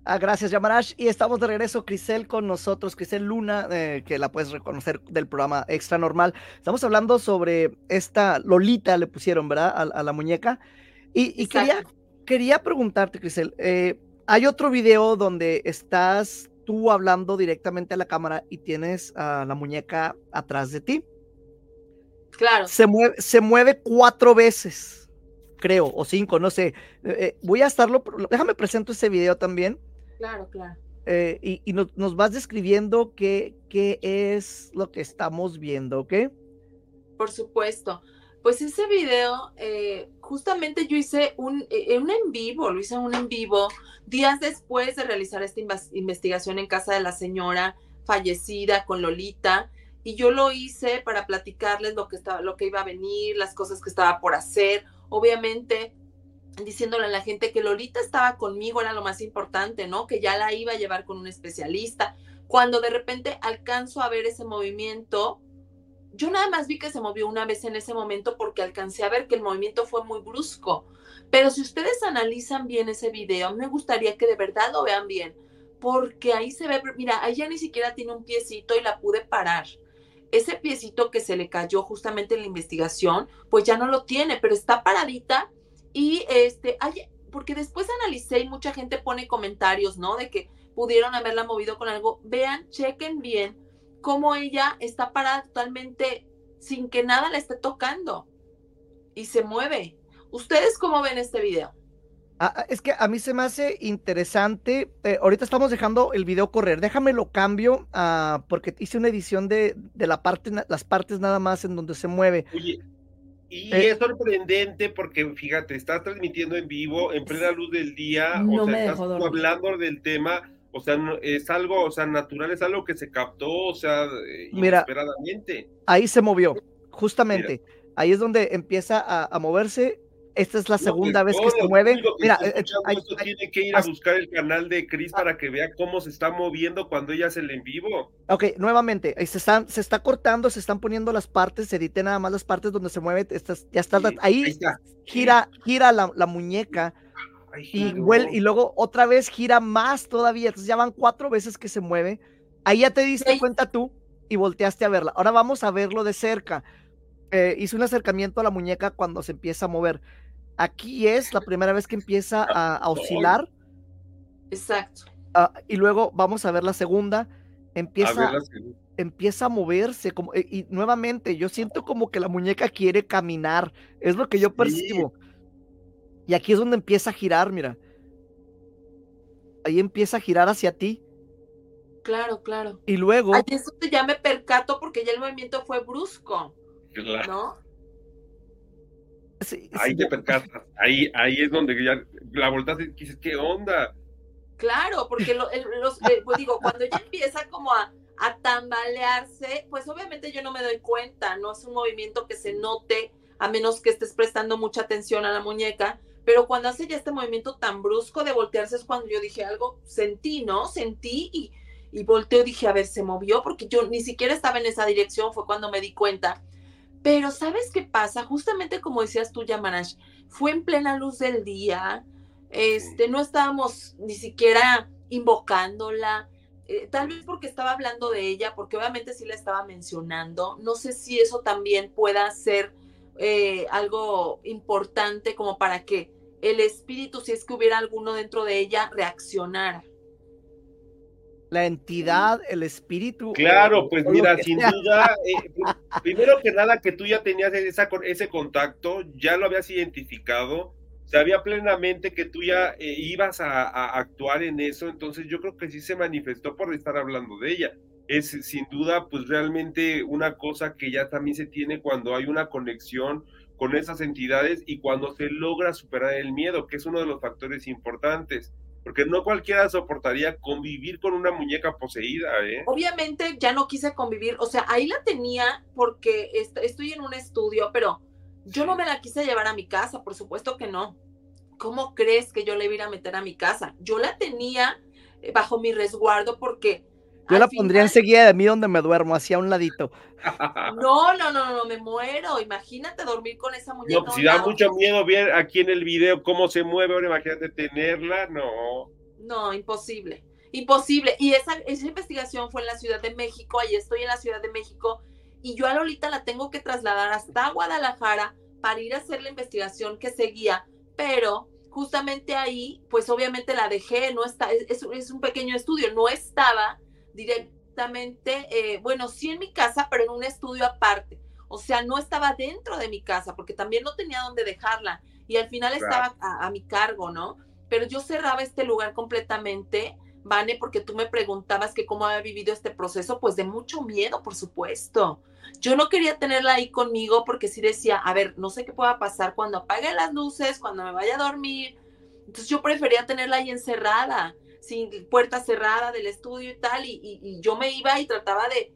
Ah, gracias, Yamarash. Y estamos de regreso, Crisel, con nosotros, Crisel Luna, eh, que la puedes reconocer del programa Extra Normal. Estamos hablando sobre esta Lolita, le pusieron, ¿verdad? A, la muñeca. Y, quería, quería preguntarte, Crisel, eh, hay otro video donde estás tú hablando directamente a la cámara y tienes a la muñeca atrás de ti. Claro. Se mueve, se mueve cuatro veces, creo, o cinco, no sé. Eh, voy a estarlo, déjame presento ese video también Claro, claro. Eh, y, nos, vas describiendo qué, qué es lo que estamos viendo, ¿ok? Por supuesto. Pues ese video, eh, justamente yo hice un, eh, un, en vivo, lo hice un en vivo días después de realizar esta investigación en casa de la señora fallecida con Lolita. Y yo lo hice para platicarles lo que, estaba, lo que iba a venir, las cosas que estaba por hacer. Obviamente, diciéndole a la gente que Lolita estaba conmigo era lo más importante, ¿no? Que ya la iba a llevar con un especialista. Cuando de repente alcanzo a ver ese movimiento, yo nada más vi que se movió una vez en ese momento porque alcancé a ver que el movimiento fue muy brusco. Pero si ustedes analizan bien ese video, me gustaría que de verdad lo vean bien, porque ahí se ve, mira, ahí ya ni siquiera tiene un piecito y la pude parar. Ese piecito que se le cayó justamente en la investigación, pues ya no lo tiene, pero está paradita y este, porque después analicé y mucha gente pone comentarios, ¿no? De que pudieron haberla movido con algo. Vean, chequen bien cómo ella está parada totalmente sin que nada la esté tocando y se mueve. ¿Ustedes cómo ven este video? Ah, ah, es que a mí se me hace interesante. Eh, ahorita estamos dejando el video correr. Déjame lo cambio uh, porque hice una edición de, de, la parte, las partes nada más en donde se mueve. Oye, y eh, es sorprendente porque, fíjate, estás transmitiendo en vivo, en plena luz del día, o sea, estás hablando del tema, o sea, es algo, o sea, natural, es algo que se captó, o sea, eh, inesperadamente. ahí se movió, justamente. Ahí es donde empieza a moverse esta es la segunda vez que se mueve. Mira, eh, tiene que ir a buscar el canal de Chris para que vea cómo se está moviendo cuando ella se le en vivo. Ok, nuevamente, se, están, se está cortando, se están poniendo las partes, se editen nada más las partes donde se mueve, ya está, ahí, gira, gira la, muñeca. Y, y luego otra vez gira más todavía, entonces ya van cuatro veces que se mueve. Ahí ya te diste cuenta tú y volteaste a verla. Ahora vamos a verlo de cerca. Eh, hice un acercamiento a la muñeca cuando se empieza a mover. Aquí es la primera vez que empieza a, oscilar. Exacto. Ah, y luego vamos a ver la segunda. Empieza, a empieza a moverse. Como, eh, y, nuevamente, yo siento como que la muñeca quiere caminar. Es lo que yo percibo. Y aquí es donde empieza a girar, mira. Ahí empieza a girar hacia ti. Claro, claro. Y luego. Ahí es donde ya me percato porque ya el movimiento fue brusco. Claro. ¿No? ahí te percatas, ahí, ahí es donde ya la voltaste y dices, ¿qué onda? Claro, porque los, eh, pues digo, cuando ya empieza como a, a tambalearse, pues obviamente yo no me doy cuenta, no es un movimiento que se note a menos que estés prestando mucha atención a la muñeca, pero cuando hace ya este movimiento tan brusco de voltearse es cuando yo dije algo, sentí, ¿no? Sentí y, y volteo, dije, a ver, se movió porque yo ni siquiera estaba en esa dirección, fue cuando me di cuenta. Pero ¿sabes qué pasa? Justamente como decías tú, Yamanash, fue en plena luz del día, este, no estábamos ni siquiera invocándola, eh, tal vez porque estaba hablando de ella, porque obviamente sí la estaba mencionando. No sé si eso también pueda ser eh, algo importante como para que el espíritu, si es que hubiera alguno dentro de ella, reaccionara. La entidad, el espíritu. Claro, pues mira, sin duda, eh, primero que nada que tú ya tenías esa, ese contacto, ya lo habías identificado, sabía plenamente que tú ya eh, ibas a, actuar en eso, entonces yo creo que sí se manifestó por estar hablando de ella. Es sin duda, pues realmente una cosa que ya también se tiene cuando hay una conexión con esas entidades y cuando se logra superar el miedo, que es uno de los factores importantes porque no cualquiera soportaría convivir con una muñeca poseída, ¿eh? Obviamente ya no quise convivir, o sea, ahí la tenía porque estoy en un estudio, pero yo no me la quise llevar a mi casa, por supuesto que no. ¿Cómo crees que yo le iba a meter a mi casa? Yo la tenía eh, bajo mi resguardo porque... Yo la pondría enseguida de mí donde me duermo, hacia un ladito. *laughs* No, no, no, no, me muero. Imagínate dormir con esa muñeca. No, pues, si da mucho miedo ver aquí en el video cómo se mueve, ahora imagínate tenerla, no. No, imposible, imposible. Y esa, esa investigación fue en la Ciudad de México, ahí estoy en la Ciudad de México, y yo a Lolita la tengo que trasladar hasta Guadalajara para ir a hacer la investigación que seguía, pero justamente ahí, pues obviamente la dejé, no está, es, es un pequeño estudio, no estaba directamente, eh, bueno, sí en mi casa, pero en un estudio aparte. O sea, no estaba dentro de mi casa porque también no tenía dónde dejarla y al final estaba a, a mi cargo, ¿no? Pero yo cerraba este lugar completamente Vane, porque tú me preguntabas que cómo había vivido este proceso, pues de mucho miedo, por supuesto. Yo no quería tenerla ahí conmigo porque sí decía, a ver, no sé qué pueda pasar cuando apague las luces, cuando me vaya a dormir. Entonces yo prefería tenerla ahí encerrada, sin puerta cerrada del estudio y tal, y, yo me iba y trataba de,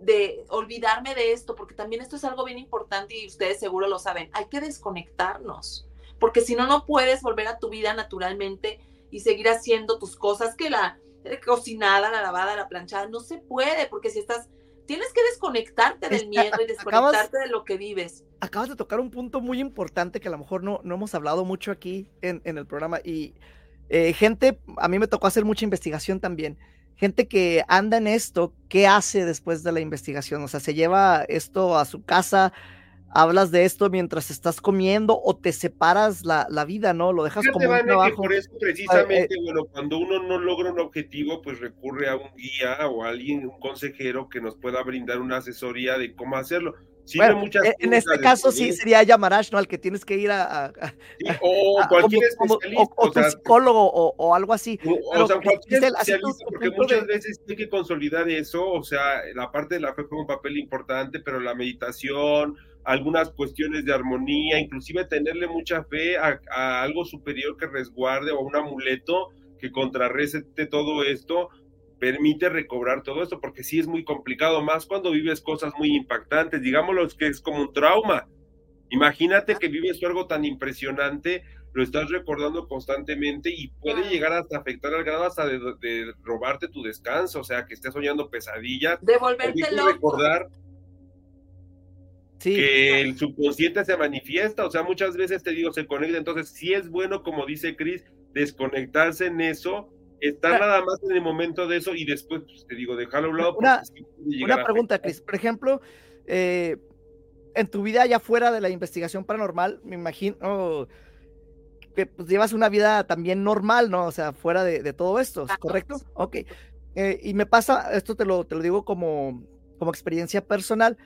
de olvidarme de esto, porque también esto es algo bien importante y ustedes seguro lo saben, hay que desconectarnos, porque si no, no puedes volver a tu vida naturalmente y seguir haciendo tus cosas, que la cocinada, la lavada, la planchada, no se puede, porque si estás, tienes que desconectarte del miedo y *laughs* desconectarte de lo que vives. Acabas de tocar un punto muy importante que a lo mejor no, no hemos hablado mucho aquí en, el programa y eh, gente, a mí me tocó hacer mucha investigación también. Gente que anda en esto, ¿qué hace después de la investigación? O sea, se lleva esto a su casa, hablas de esto mientras estás comiendo o te separas la, la vida, ¿no? Lo dejas como un trabajo. por eso precisamente, bueno, cuando uno no logra un objetivo, pues recurre a un guía o a alguien, un consejero que nos pueda brindar una asesoría de cómo hacerlo. Bueno, e, en este caso sí sería Yamarash, ¿no? Al que tienes que ir a... o cualquier especialista. o, tu psicólogo o, algo así. O, sea, cualquier especialista, porque muchas veces hay que consolidar eso, o sea, la parte de la fe juega un papel importante, pero la meditación, algunas cuestiones de armonía, inclusive tenerle mucha fe a, algo superior que resguarde o a un amuleto que contrarreste todo esto, permite recobrar todo esto, porque sí es muy complicado, más cuando vives cosas muy impactantes, digámoslo que es como un trauma. Imagínate que vives algo tan impresionante, lo estás recordando constantemente y puede llegar hasta afectar al grado hasta de, robarte tu descanso, o sea, que estés soñando pesadillas. De volverte loco. recordar que el subconsciente se manifiesta, o sea, muchas veces te digo, se conecta, entonces sí es bueno, como dice Cris, desconectarse en eso, estar nada más en el momento de eso y después, pues, te digo, dejarlo a un lado. Una, una pregunta, Cris, por ejemplo, eh, en tu vida ya fuera de la investigación paranormal, me imagino que pues, llevas una vida también normal, ¿no? O sea, fuera de, todo esto, ¿correcto? Ok. Eh, y me pasa, esto te lo, te lo digo como, como experiencia personal,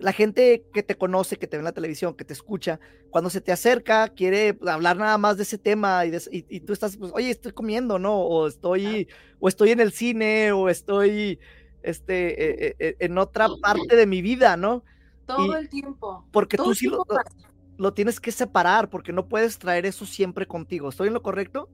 la gente que te conoce, que te ve en la televisión, que te escucha, cuando se te acerca, quiere hablar nada más de ese tema y, y, tú estás, pues, oye, estoy comiendo, ¿no? O estoy, o estoy en el cine, o estoy este, e, e, en otra parte de mi vida, ¿no? Todo el tiempo. Porque tú sí lo, lo, tienes que separar, porque no puedes traer eso siempre contigo. ¿Estoy en lo correcto?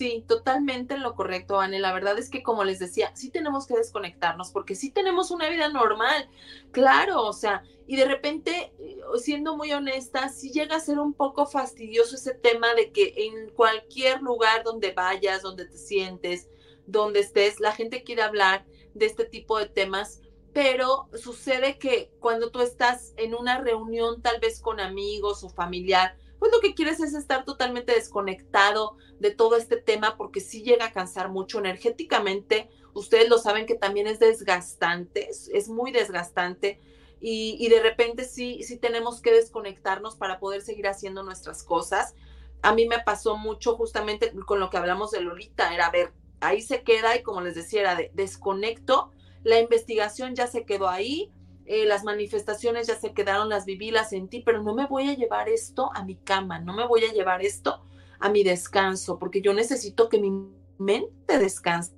Sí, totalmente en lo correcto, Anne. La verdad es que, como les decía, sí tenemos que desconectarnos porque sí tenemos una vida normal, claro, o sea, y de repente, eh, siendo muy honesta, sí llega a ser un poco fastidioso ese tema de que en cualquier lugar donde vayas, donde te sientes, donde estés, la gente quiere hablar de este tipo de temas, pero sucede que cuando tú estás en una reunión tal vez con amigos o familiar, pues lo que quieres es estar totalmente desconectado de todo este tema porque sí llega a cansar mucho energéticamente. Ustedes lo saben que también es desgastante, es, muy desgastante y, de repente sí, sí tenemos que desconectarnos para poder seguir haciendo nuestras cosas. A mí me pasó mucho justamente con lo que hablamos de Lolita, era ver, ahí se queda y como les decía, era de desconecto, la investigación ya se quedó ahí, eh, las manifestaciones ya se quedaron, las viví, las sentí, pero no me voy a llevar esto a mi cama, no me voy a llevar esto a mi descanso, porque yo necesito que mi mente descanse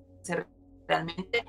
realmente.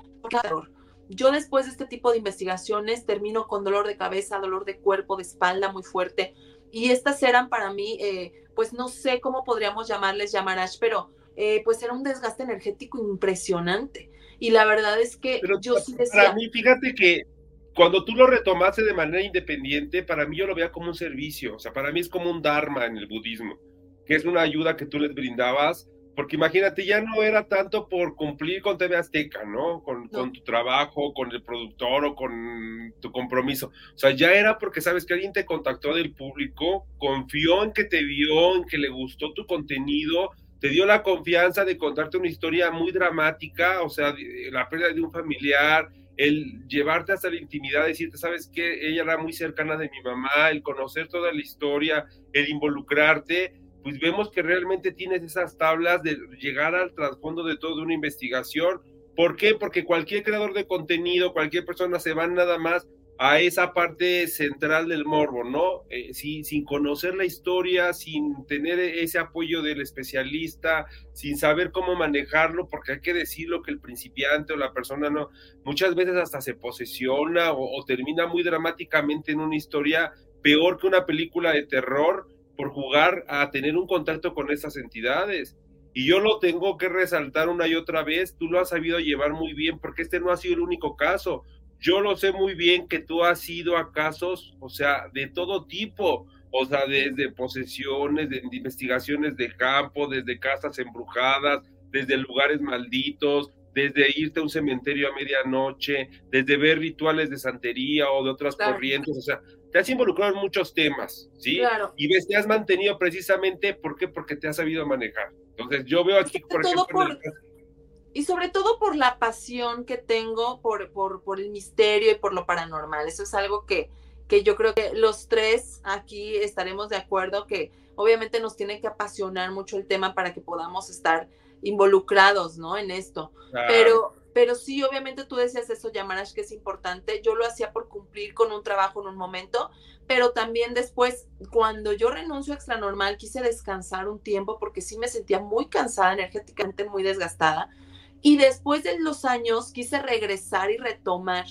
Yo después de este tipo de investigaciones termino con dolor de cabeza, dolor de cuerpo, de espalda muy fuerte, y estas eran para mí, eh, pues no sé cómo podríamos llamarles llamaras, pero eh, pues era un desgaste energético impresionante. Y la verdad es que yo sí decía... Para mí, fíjate que cuando tú lo retomaste de manera independiente, para mí yo lo veía como un servicio, o sea, para mí es como un dharma en el budismo, que es una ayuda que tú les brindabas, porque imagínate, ya no era tanto por cumplir con TV Azteca, ¿no? Con, con tu trabajo, con el productor o con tu compromiso. O sea, ya era porque sabes que alguien te contactó del público, confió en que te vio, en que le gustó tu contenido, te dio la confianza de contarte una historia muy dramática, o sea, la pérdida de un familiar, el llevarte hasta la intimidad, decirte, sabes que ella era muy cercana de mi mamá, el conocer toda la historia, el involucrarte, pues vemos que realmente tienes esas tablas de llegar al trasfondo de toda una investigación. ¿Por qué? Porque cualquier creador de contenido, cualquier persona se va nada más a esa parte central del morbo, ¿no? Eh, sin conocer la historia, sin tener ese apoyo del especialista, sin saber cómo manejarlo, porque hay que decirlo que el principiante o la persona no, muchas veces hasta se posesiona o, termina muy dramáticamente en una historia peor que una película de terror por jugar a tener un contacto con esas entidades. Y yo lo tengo que resaltar una y otra vez, tú lo has sabido llevar muy bien, porque este no ha sido el único caso yo lo sé muy bien que tú has ido a casos, o sea, de todo tipo, o sea, desde posesiones, de investigaciones de campo, desde casas embrujadas, desde lugares malditos, desde irte a un cementerio a medianoche, desde ver rituales de santería o de otras corrientes, o sea, te has involucrado en muchos temas, ¿sí? Claro. Y ves, te has mantenido precisamente, ¿por qué? Porque te has sabido manejar. Entonces, yo veo aquí, por ejemplo y sobre todo por la pasión que tengo por, por, por, el misterio y por lo paranormal. Eso es algo que, que yo creo que los tres aquí estaremos de acuerdo que obviamente nos tiene que apasionar mucho el tema para que podamos estar involucrados, ¿no? En esto. Pero, pero sí, obviamente tú decías eso, Yamarash, que es importante. Yo lo hacía por cumplir con un trabajo en un momento, pero también después, cuando yo renuncio a Extra Normal, quise descansar un tiempo porque sí me sentía muy cansada, energéticamente muy desgastada. Y después de los años quise regresar y retomar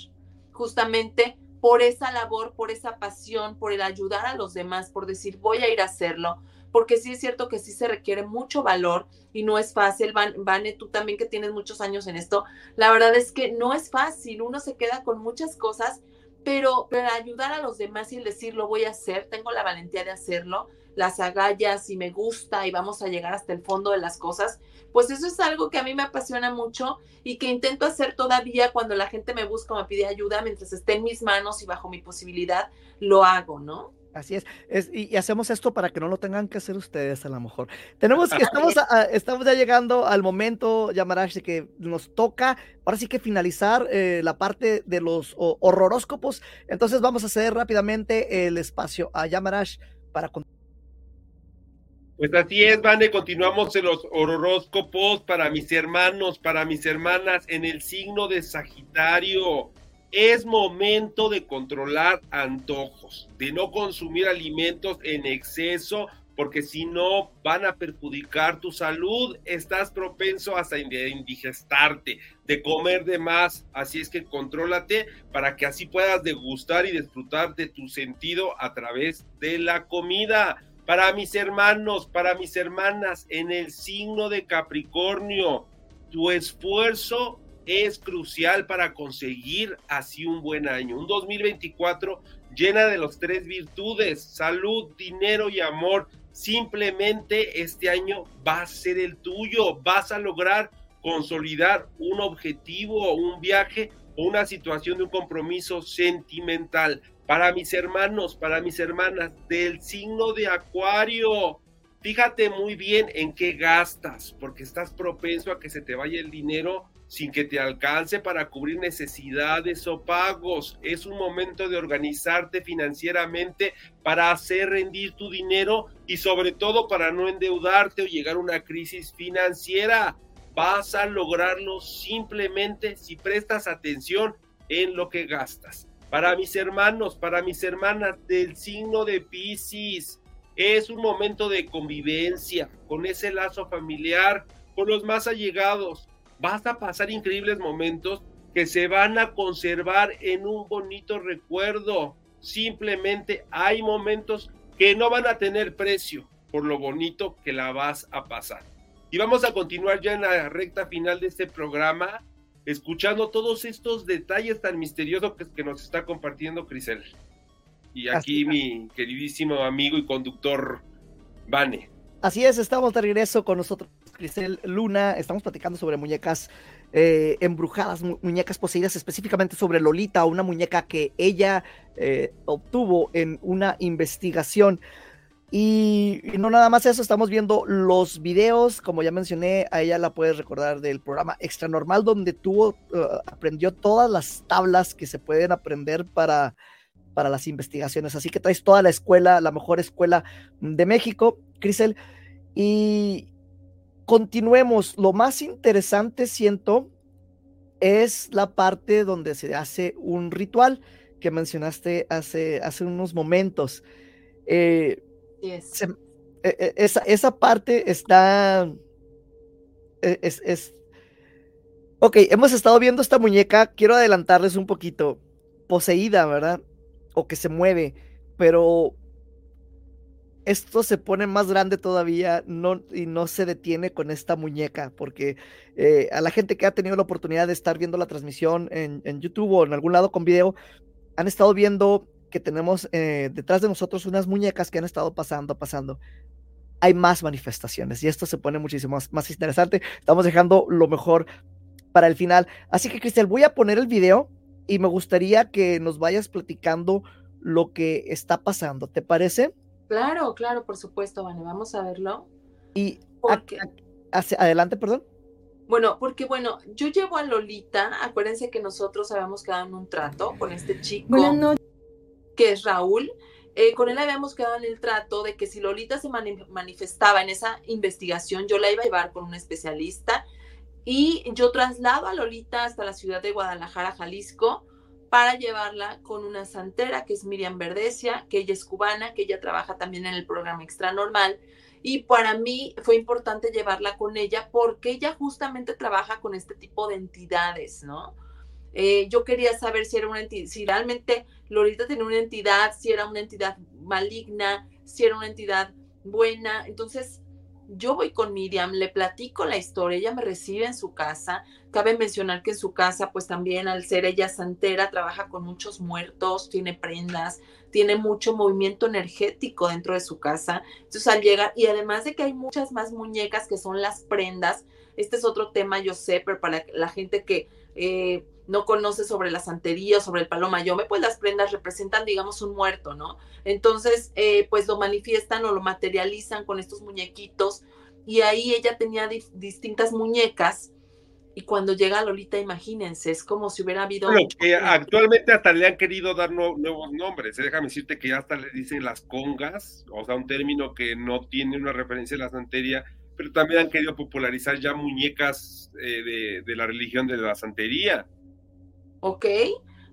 justamente por esa labor, por esa pasión, por el ayudar a los demás, por decir voy a ir a hacerlo, porque sí es cierto que sí se requiere mucho valor y no es fácil. Vane, tú también que tienes muchos años en esto, la verdad es que no es fácil, uno se queda con muchas cosas, pero para ayudar a los demás y el decir lo voy a hacer, tengo la valentía de hacerlo, las agallas y me gusta y vamos a llegar hasta el fondo de las cosas, pues eso es algo que a mí me apasiona mucho y que intento hacer todavía cuando la gente me busca o me pide ayuda, mientras esté en mis manos y bajo mi posibilidad, lo hago, ¿no? Así es, es y, hacemos esto para que no lo tengan que hacer ustedes a lo mejor. Tenemos que *laughs* estamos, estamos ya llegando al momento, Yamarash, de que nos toca ahora sí que finalizar eh, la parte de los horroróscopos. Entonces vamos a hacer rápidamente el espacio a Yamarash para pues así es, Vane, continuamos en los horóscopos para mis hermanos, para mis hermanas, en el signo de Sagitario. Es momento de controlar antojos, de no consumir alimentos en exceso, porque si no van a perjudicar tu salud, estás propenso hasta indigestarte, de comer de más, así es que contrólate para que así puedas degustar y disfrutar de tu sentido a través de la comida Para mis hermanos, para mis hermanas, en el signo de Capricornio, tu esfuerzo es crucial para conseguir así un buen año. Un 2024 llena de los tres virtudes, salud, dinero y amor. Simplemente este año va a ser el tuyo. Vas a lograr consolidar un objetivo, un viaje o una situación de un compromiso sentimental. Para mis hermanos, para mis hermanas del signo de Acuario, fíjate muy bien en qué gastas, porque estás propenso a que se te vaya el dinero sin que te alcance para cubrir necesidades o pagos. Es un momento de organizarte financieramente para hacer rendir tu dinero y sobre todo para no endeudarte o llegar a una crisis financiera. Vas a lograrlo simplemente si prestas atención en lo que gastas. Para mis hermanos, para mis hermanas del signo de Pisces, es un momento de convivencia con ese lazo familiar, con los más allegados vas a pasar increíbles momentos que se van a conservar en un bonito recuerdo. Simplemente hay momentos que no van a tener precio por lo bonito que la vas a pasar. Y vamos a continuar ya en la recta final de este programa, escuchando todos estos detalles tan misteriosos que, que nos está compartiendo Crisel. Y aquí mi queridísimo amigo y conductor Vane. Así es, estamos de regreso con nosotros, Cristel Luna. Estamos platicando sobre muñecas eh, embrujadas, muñecas poseídas, específicamente sobre Lolita, una muñeca que ella eh, obtuvo en una investigación. Y, no nada más eso, estamos viendo los videos, como ya mencioné, a ella la puedes recordar del programa Extra Normal, donde tuvo, uh, aprendió todas las tablas que se pueden aprender para, para las investigaciones. Así que traes toda la escuela, la mejor escuela de México, Crisel. Y continuemos. Lo más interesante, siento, es la parte donde se hace un ritual que mencionaste hace, hace unos momentos. Eh, e, e, esa, esa, parte está... E, es, es, ok, hemos estado viendo esta muñeca, quiero adelantarles un poquito, poseída, ¿verdad? O que se mueve, pero esto se pone más grande todavía no, y no se detiene con esta muñeca, porque eh, a la gente que ha tenido la oportunidad de estar viendo la transmisión en, YouTube o en algún lado con video, han estado viendo que tenemos eh, detrás de nosotros unas muñecas que han estado pasando, pasando. Hay más manifestaciones y esto se pone muchísimo más, más interesante. Estamos dejando lo mejor para el final. Así que, Cristel, voy a poner el video y me gustaría que nos vayas platicando lo que está pasando. ¿Te parece? Claro, claro, por supuesto, Vane, vamos a verlo. Y hacia adelante, perdón. Bueno, porque bueno, yo llevo a Lolita, acuérdense que nosotros habíamos quedado en un trato con este chico que es Raúl. Eh, con él habíamos quedado en el trato de que si Lolita se manifestaba en esa investigación, yo la iba a llevar con un especialista y yo traslado a Lolita hasta la ciudad de Guadalajara, Jalisco, para llevarla con una santera que es Miriam Verdesia, que ella es cubana, que ella trabaja también en el programa Extra Normal. Y para mí fue importante llevarla con ella porque ella justamente trabaja con este tipo de entidades, ¿no? Eh, yo quería saber si era una entidad, si realmente Lolita tenía una entidad, si era una entidad maligna, si era una entidad buena. Entonces, yo voy con Miriam, le platico la historia, ella me recibe en su casa. Cabe mencionar que en su casa, pues también al ser ella santera, trabaja con muchos muertos, tiene prendas, tiene mucho movimiento energético dentro de su casa. Entonces al llegar, y además de que hay muchas más muñecas que son las prendas, este es otro tema, yo sé, pero para la gente que eh, no conoce sobre la santería, sobre el palo mayome, pues las prendas representan, digamos, un muerto, ¿no? Entonces, eh, pues lo manifiestan o lo materializan con estos muñequitos y ahí ella tenía distintas muñecas y cuando llega Lolita, imagínense, es como si hubiera habido... Bueno, que actualmente hasta le han querido dar nuevos nombres, ¿eh? déjame decirte que ya hasta le dicen las congas, o sea, un término que no tiene una referencia a la santería, pero también han querido popularizar ya muñecas eh, de, de la religión de la santería. ¿Ok?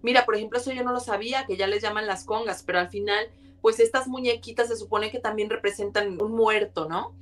Mira, por ejemplo, eso yo no lo sabía, que ya les llaman las congas, pero al final, pues estas muñequitas se supone que también representan un muerto, ¿no?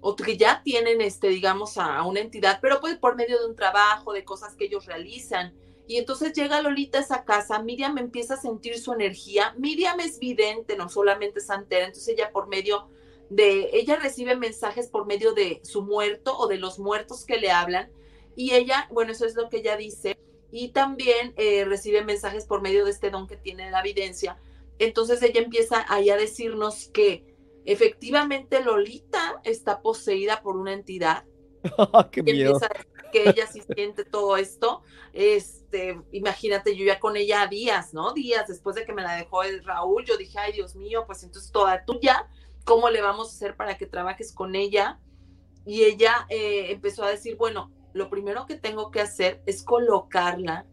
O que ya tienen, este, digamos, a, una entidad, pero pues por medio de un trabajo, de cosas que ellos realizan. Y entonces llega Lolita a esa casa, Miriam empieza a sentir su energía. Miriam es vidente, no solamente santera, entonces ella por medio de, ella recibe mensajes por medio de su muerto o de los muertos que le hablan. Y ella, bueno, eso es lo que ella dice. Y también eh, recibe mensajes por medio de este don que tiene la evidencia. Entonces ella empieza ahí a decirnos que efectivamente Lolita está poseída por una entidad. *laughs* ¡Qué miedo! que ella sí siente todo esto. Este, imagínate, yo ya con ella días, ¿no? Días después de que me la dejó el Raúl, yo dije, ay Dios mío, pues entonces toda tuya, ¿cómo le vamos a hacer para que trabajes con ella? Y ella eh, empezó a decir, bueno, lo primero que tengo que hacer es colocarla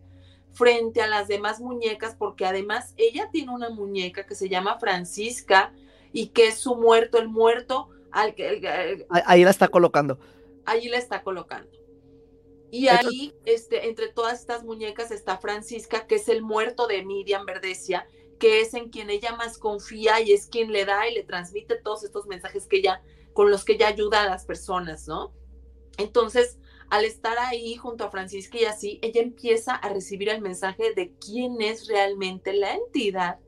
frente a las demás muñecas, porque además ella tiene una muñeca que se llama Francisca y que es su muerto, el muerto al que... Ahí la está colocando. Ahí la está colocando. Y ahí, este, entre todas estas muñecas está Francisca, que es el muerto de Miriam Verdesia, que es en quien ella más confía y es quien le da y le transmite todos estos mensajes que ella, con los que ella ayuda a las personas, ¿no? Entonces, al estar ahí junto a Francisca y así, ella empieza a recibir el mensaje de quién es realmente la entidad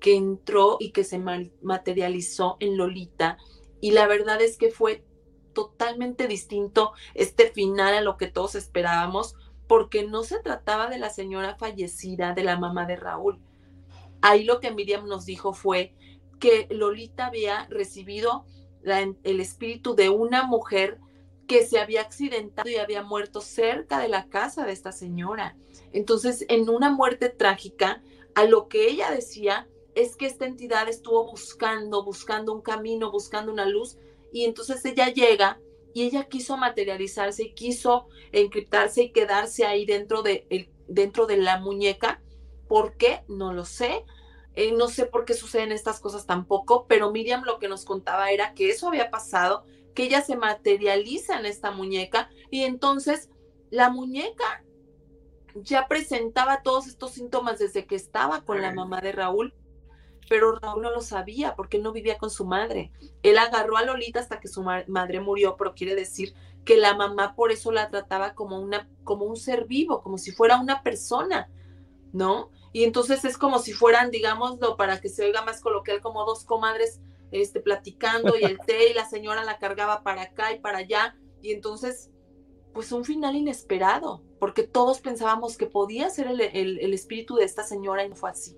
que entró y que se materializó en Lolita. Y la verdad es que fue totalmente distinto este final a lo que todos esperábamos, porque no se trataba de la señora fallecida, de la mamá de Raúl. Ahí lo que Miriam nos dijo fue que Lolita había recibido el espíritu de una mujer que se había accidentado y había muerto cerca de la casa de esta señora. Entonces, en una muerte trágica, a lo que ella decía es que esta entidad estuvo buscando, buscando un camino, buscando una luz, y entonces ella llega y ella quiso materializarse y quiso encriptarse y quedarse ahí dentro de, dentro de la muñeca. ¿Por qué? No lo sé. Eh, no sé por qué suceden estas cosas tampoco, pero Miriam lo que nos contaba era que eso había pasado, que ella se materializa en esta muñeca y entonces la muñeca ya presentaba todos estos síntomas desde que estaba con la mamá de Raúl pero Raúl no lo sabía porque no vivía con su madre. Él agarró a Lolita hasta que su madre murió, pero quiere decir que la mamá por eso la trataba como una como un ser vivo, como si fuera una persona, ¿no? Y entonces es como si fueran, digámoslo, para que se oiga más coloquial, como dos comadres este, platicando y el té y la señora la cargaba para acá y para allá. Y entonces, pues un final inesperado, porque todos pensábamos que podía ser el, el espíritu de esta señora y no fue así.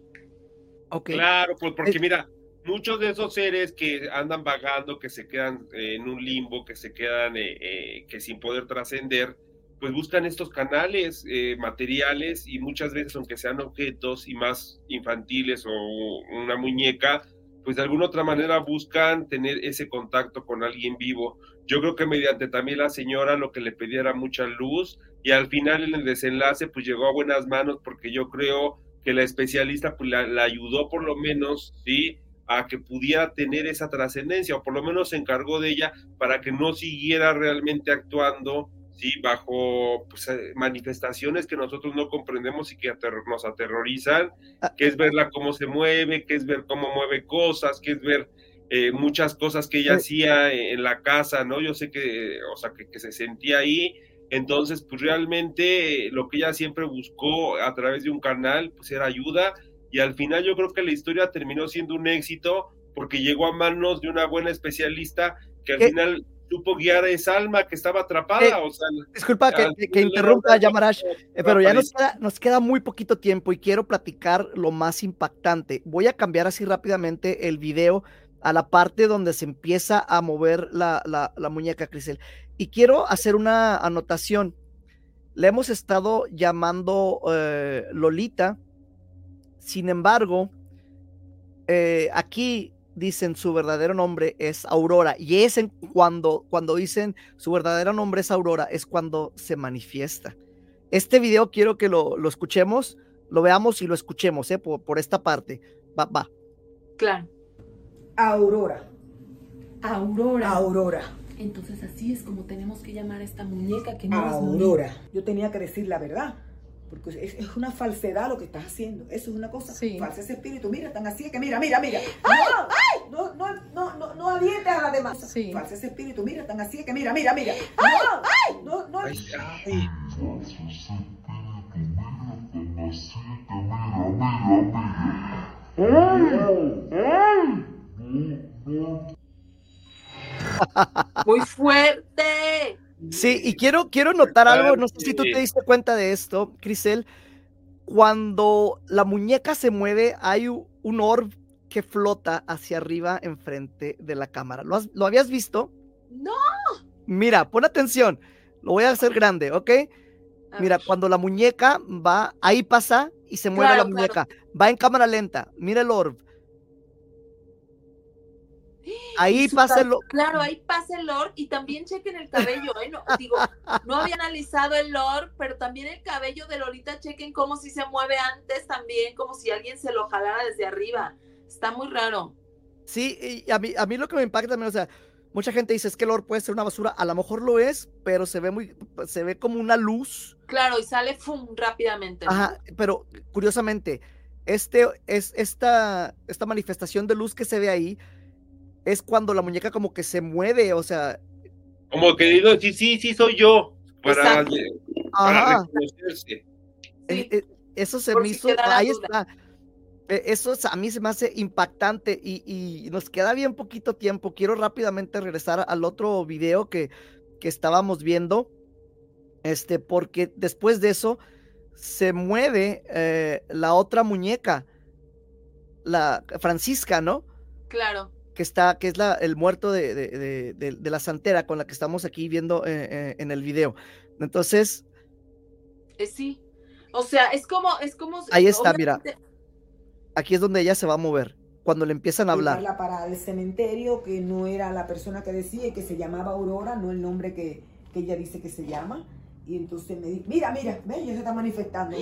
Claro, pues porque mira, muchos de esos seres que andan vagando, que se quedan eh, en un limbo, que se quedan eh, eh, que sin poder trascender, pues buscan estos canales materiales y muchas veces, aunque sean objetos y más infantiles o una muñeca, pues de alguna otra manera buscan tener ese contacto con alguien vivo. Yo creo que mediante también la señora lo que le pedía era mucha luz y al final en el desenlace pues llegó a buenas manos porque yo creo que la especialista pues, la, ayudó por lo menos, ¿sí? a que pudiera tener esa trascendencia, o por lo menos se encargó de ella para que no siguiera realmente actuando, sí, bajo pues, eh, manifestaciones que nosotros no comprendemos y que nos aterrorizan, ah. que es verla cómo se mueve, que es ver cómo mueve cosas, que es ver eh, muchas cosas que ella hacía en la casa, ¿no? Yo sé que, o sea, que, que se sentía ahí, entonces, pues realmente lo que ella siempre buscó a través de un canal, pues era ayuda y al final yo creo que la historia terminó siendo un éxito porque llegó a manos de una buena especialista que al final supo guiar a esa alma que estaba atrapada. o sea, disculpa que, interrumpa, Yamarash, eh, pero ya nos queda, nos queda muy poquito tiempo y quiero platicar lo más impactante. Voy a cambiar así rápidamente el video a la parte donde se empieza a mover la, la muñeca, Crisel. Y quiero hacer una anotación. Le hemos estado llamando eh, Lolita. Sin embargo, eh, aquí dicen su verdadero nombre es Aurora. Y es cuando, cuando dicen su verdadero nombre es Aurora, es cuando se manifiesta. Este video quiero que lo, lo escuchemos, lo veamos y lo escuchemos, ¿eh? por, por esta parte. Va, va. Claro. Aurora. Aurora. Aurora. Entonces así es como tenemos que llamar a esta muñeca que no Aurora. es Yo tenía que decir la verdad. Porque es, una falsedad lo que estás haciendo. Eso es una cosa. Sí. Falsa ese espíritu. Mira, tan así que mira, mira, mira. ¡Ay! No, no, no, no, no avientes a la demás. Sí. Falsa ese espíritu. Mira, tan así que mira, mira, mira. ¡Ay! No, no. Ay, ay. Muy fuerte. Sí, y quiero, quiero notar algo, no sé si tú te diste cuenta de esto, Crisel. Cuando la muñeca se mueve, hay un orb que flota hacia arriba enfrente de la cámara. ¿Lo, ¿Lo habías visto? No. Mira, pon atención. Lo voy a hacer grande, ¿ok? Mira, cuando la muñeca va, ahí pasa y se mueve la muñeca. Va en cámara lenta. Mira el orb. Ahí pasa el orb. Claro, ahí pasa el orb y también chequen el cabello. ¿eh? No, digo, no había analizado el orb, pero también el cabello de Lolita, chequen cómo si se mueve antes también, como si alguien se lo jalara desde arriba. Está muy raro. Sí, y a mí, a mí lo que me impacta también, o sea, mucha gente dice es que el orb puede ser una basura, a lo mejor lo es, pero se ve muy, se ve como una luz. Claro, y sale fum rápidamente. Ajá, pero curiosamente, este, es, esta, esta manifestación de luz que se ve ahí es cuando la muñeca como que se mueve, o sea. Como querido, sí, sí, sí, soy yo. Para, para reconocerse. Eh, eh, eso se me hizo, ahí está. E, eso a mí se me hace impactante y, nos queda bien poquito tiempo. Quiero rápidamente regresar al otro video que, que estábamos viendo, este, porque después de eso se mueve eh, la otra muñeca, la Francisca, ¿no? Claro. Que está, que es la, el muerto de, de, la santera con la que estamos aquí viendo eh, eh, en el video. Entonces. sí. O sea, es como, es como. Ahí está, mira aquí es donde ella se va a mover, cuando le empiezan a hablar. para el cementerio, que no era la persona que decía que se llamaba Aurora, no el nombre que, ella dice que se llama. Y entonces me dice, mira, mira, ve, ella se está manifestando.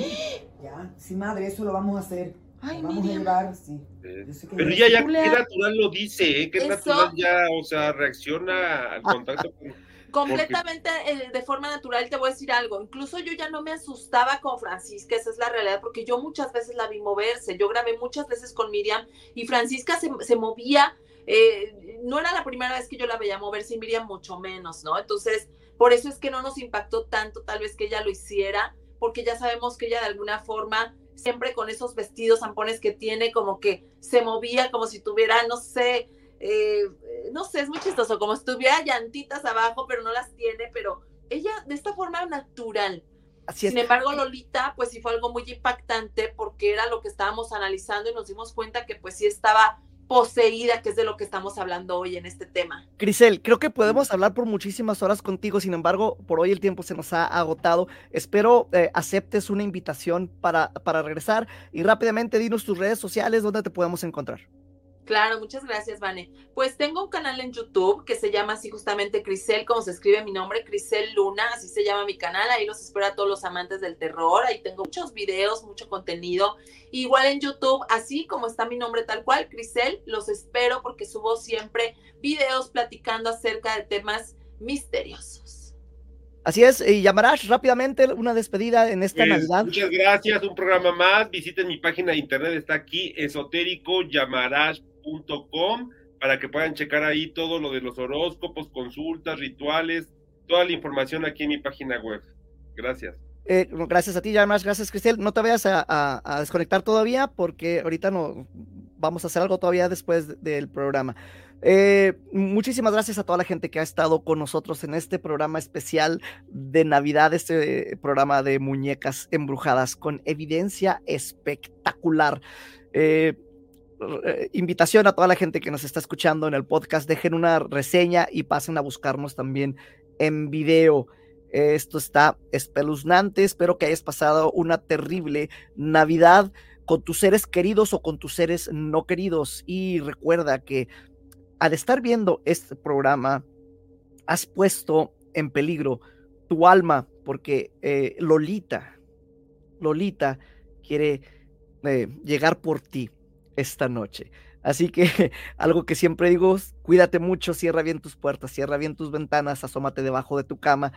ya, sí, madre, eso lo vamos a hacer. Vamos a llevar, sí. Pero ella ya, qué natural lo dice, ¿eh? que natural ya, o sea, reacciona al contacto con *laughs* completamente eh, de forma natural te voy a decir algo. Incluso yo ya no me asustaba con Francisca, esa es la realidad, porque yo muchas veces la vi moverse. Yo grabé muchas veces con Miriam y Francisca se, movía. Eh, no era la primera vez que yo la veía moverse y Miriam mucho menos, ¿no? Entonces, por eso es que no nos impactó tanto tal vez que ella lo hiciera, porque ya sabemos que ella de alguna forma siempre con esos vestidos zampones que tiene, como que se movía como si tuviera, no sé, eh, no sé, es muy chistoso, como si tuviera llantitas abajo, pero no las tiene, pero ella de esta forma natural. Así Sin embargo, Lolita, pues sí fue algo muy impactante porque era lo que estábamos analizando y nos dimos cuenta que pues sí estaba poseída, que es de lo que estamos hablando hoy en este tema. Grisel, creo que podemos hablar por muchísimas horas contigo, sin embargo, por hoy el tiempo se nos ha agotado. Espero eh, aceptes una invitación para, para regresar y rápidamente dinos tus redes sociales donde te podemos encontrar. Claro, muchas gracias, Vane. Pues tengo un canal en YouTube que se llama así justamente Crisel, como se escribe mi nombre, Crisel Luna, así se llama mi canal. Ahí los espero a todos los amantes del terror. Ahí tengo muchos videos, mucho contenido. Igual en YouTube, así como está mi nombre tal cual, Crisel, los espero porque subo siempre videos platicando acerca de temas misteriosos. Así es, y llamarás rápidamente una despedida en esta pues, Navidad. Muchas gracias, un programa más. Visiten mi página de internet, está aquí, esotérico, llamarás para que puedan checar ahí todo lo de los horóscopos, consultas, rituales, toda la información aquí en mi página web. Gracias. Eh, gracias a ti, ya más gracias, Cristel. No te vayas a, desconectar todavía porque ahorita no vamos a hacer algo todavía después del programa. Eh, muchísimas gracias a toda la gente que ha estado con nosotros en este programa especial de Navidad, este programa de muñecas embrujadas con evidencia espectacular. Eh, eh, invitación a toda la gente que nos está escuchando en el podcast, dejen una reseña y pasen a buscarnos también en video. Esto está espeluznante. Espero que hayas pasado una terrible Navidad con tus seres queridos o con tus seres no queridos. Y recuerda que al estar viendo este programa, has puesto en peligro tu alma porque eh, Lolita, Lolita quiere eh, llegar por ti esta noche. Así que *laughs* algo que siempre digo, cuídate mucho, cierra bien tus puertas, cierra bien tus ventanas, asómate debajo de tu cama,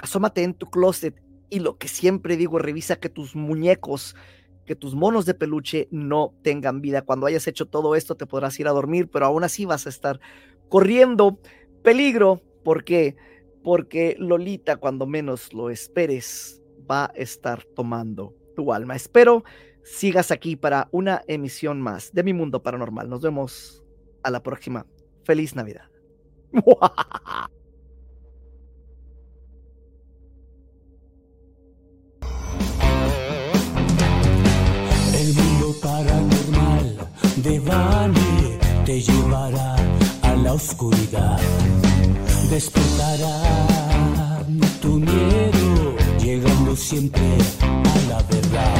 asómate en tu closet y lo que siempre digo, revisa que tus muñecos, que tus monos de peluche no tengan vida. Cuando hayas hecho todo esto te podrás ir a dormir, pero aún así vas a estar corriendo peligro. ¿Por qué? Porque Lolita, cuando menos lo esperes, va a estar tomando tu alma. Espero sigas aquí para una emisión más de Mi Mundo Paranormal. Nos vemos a la próxima. Feliz Navidad. El mundo paranormal de Bani te llevará a la oscuridad. Despertará tu miedo, llegando siempre a la verdad.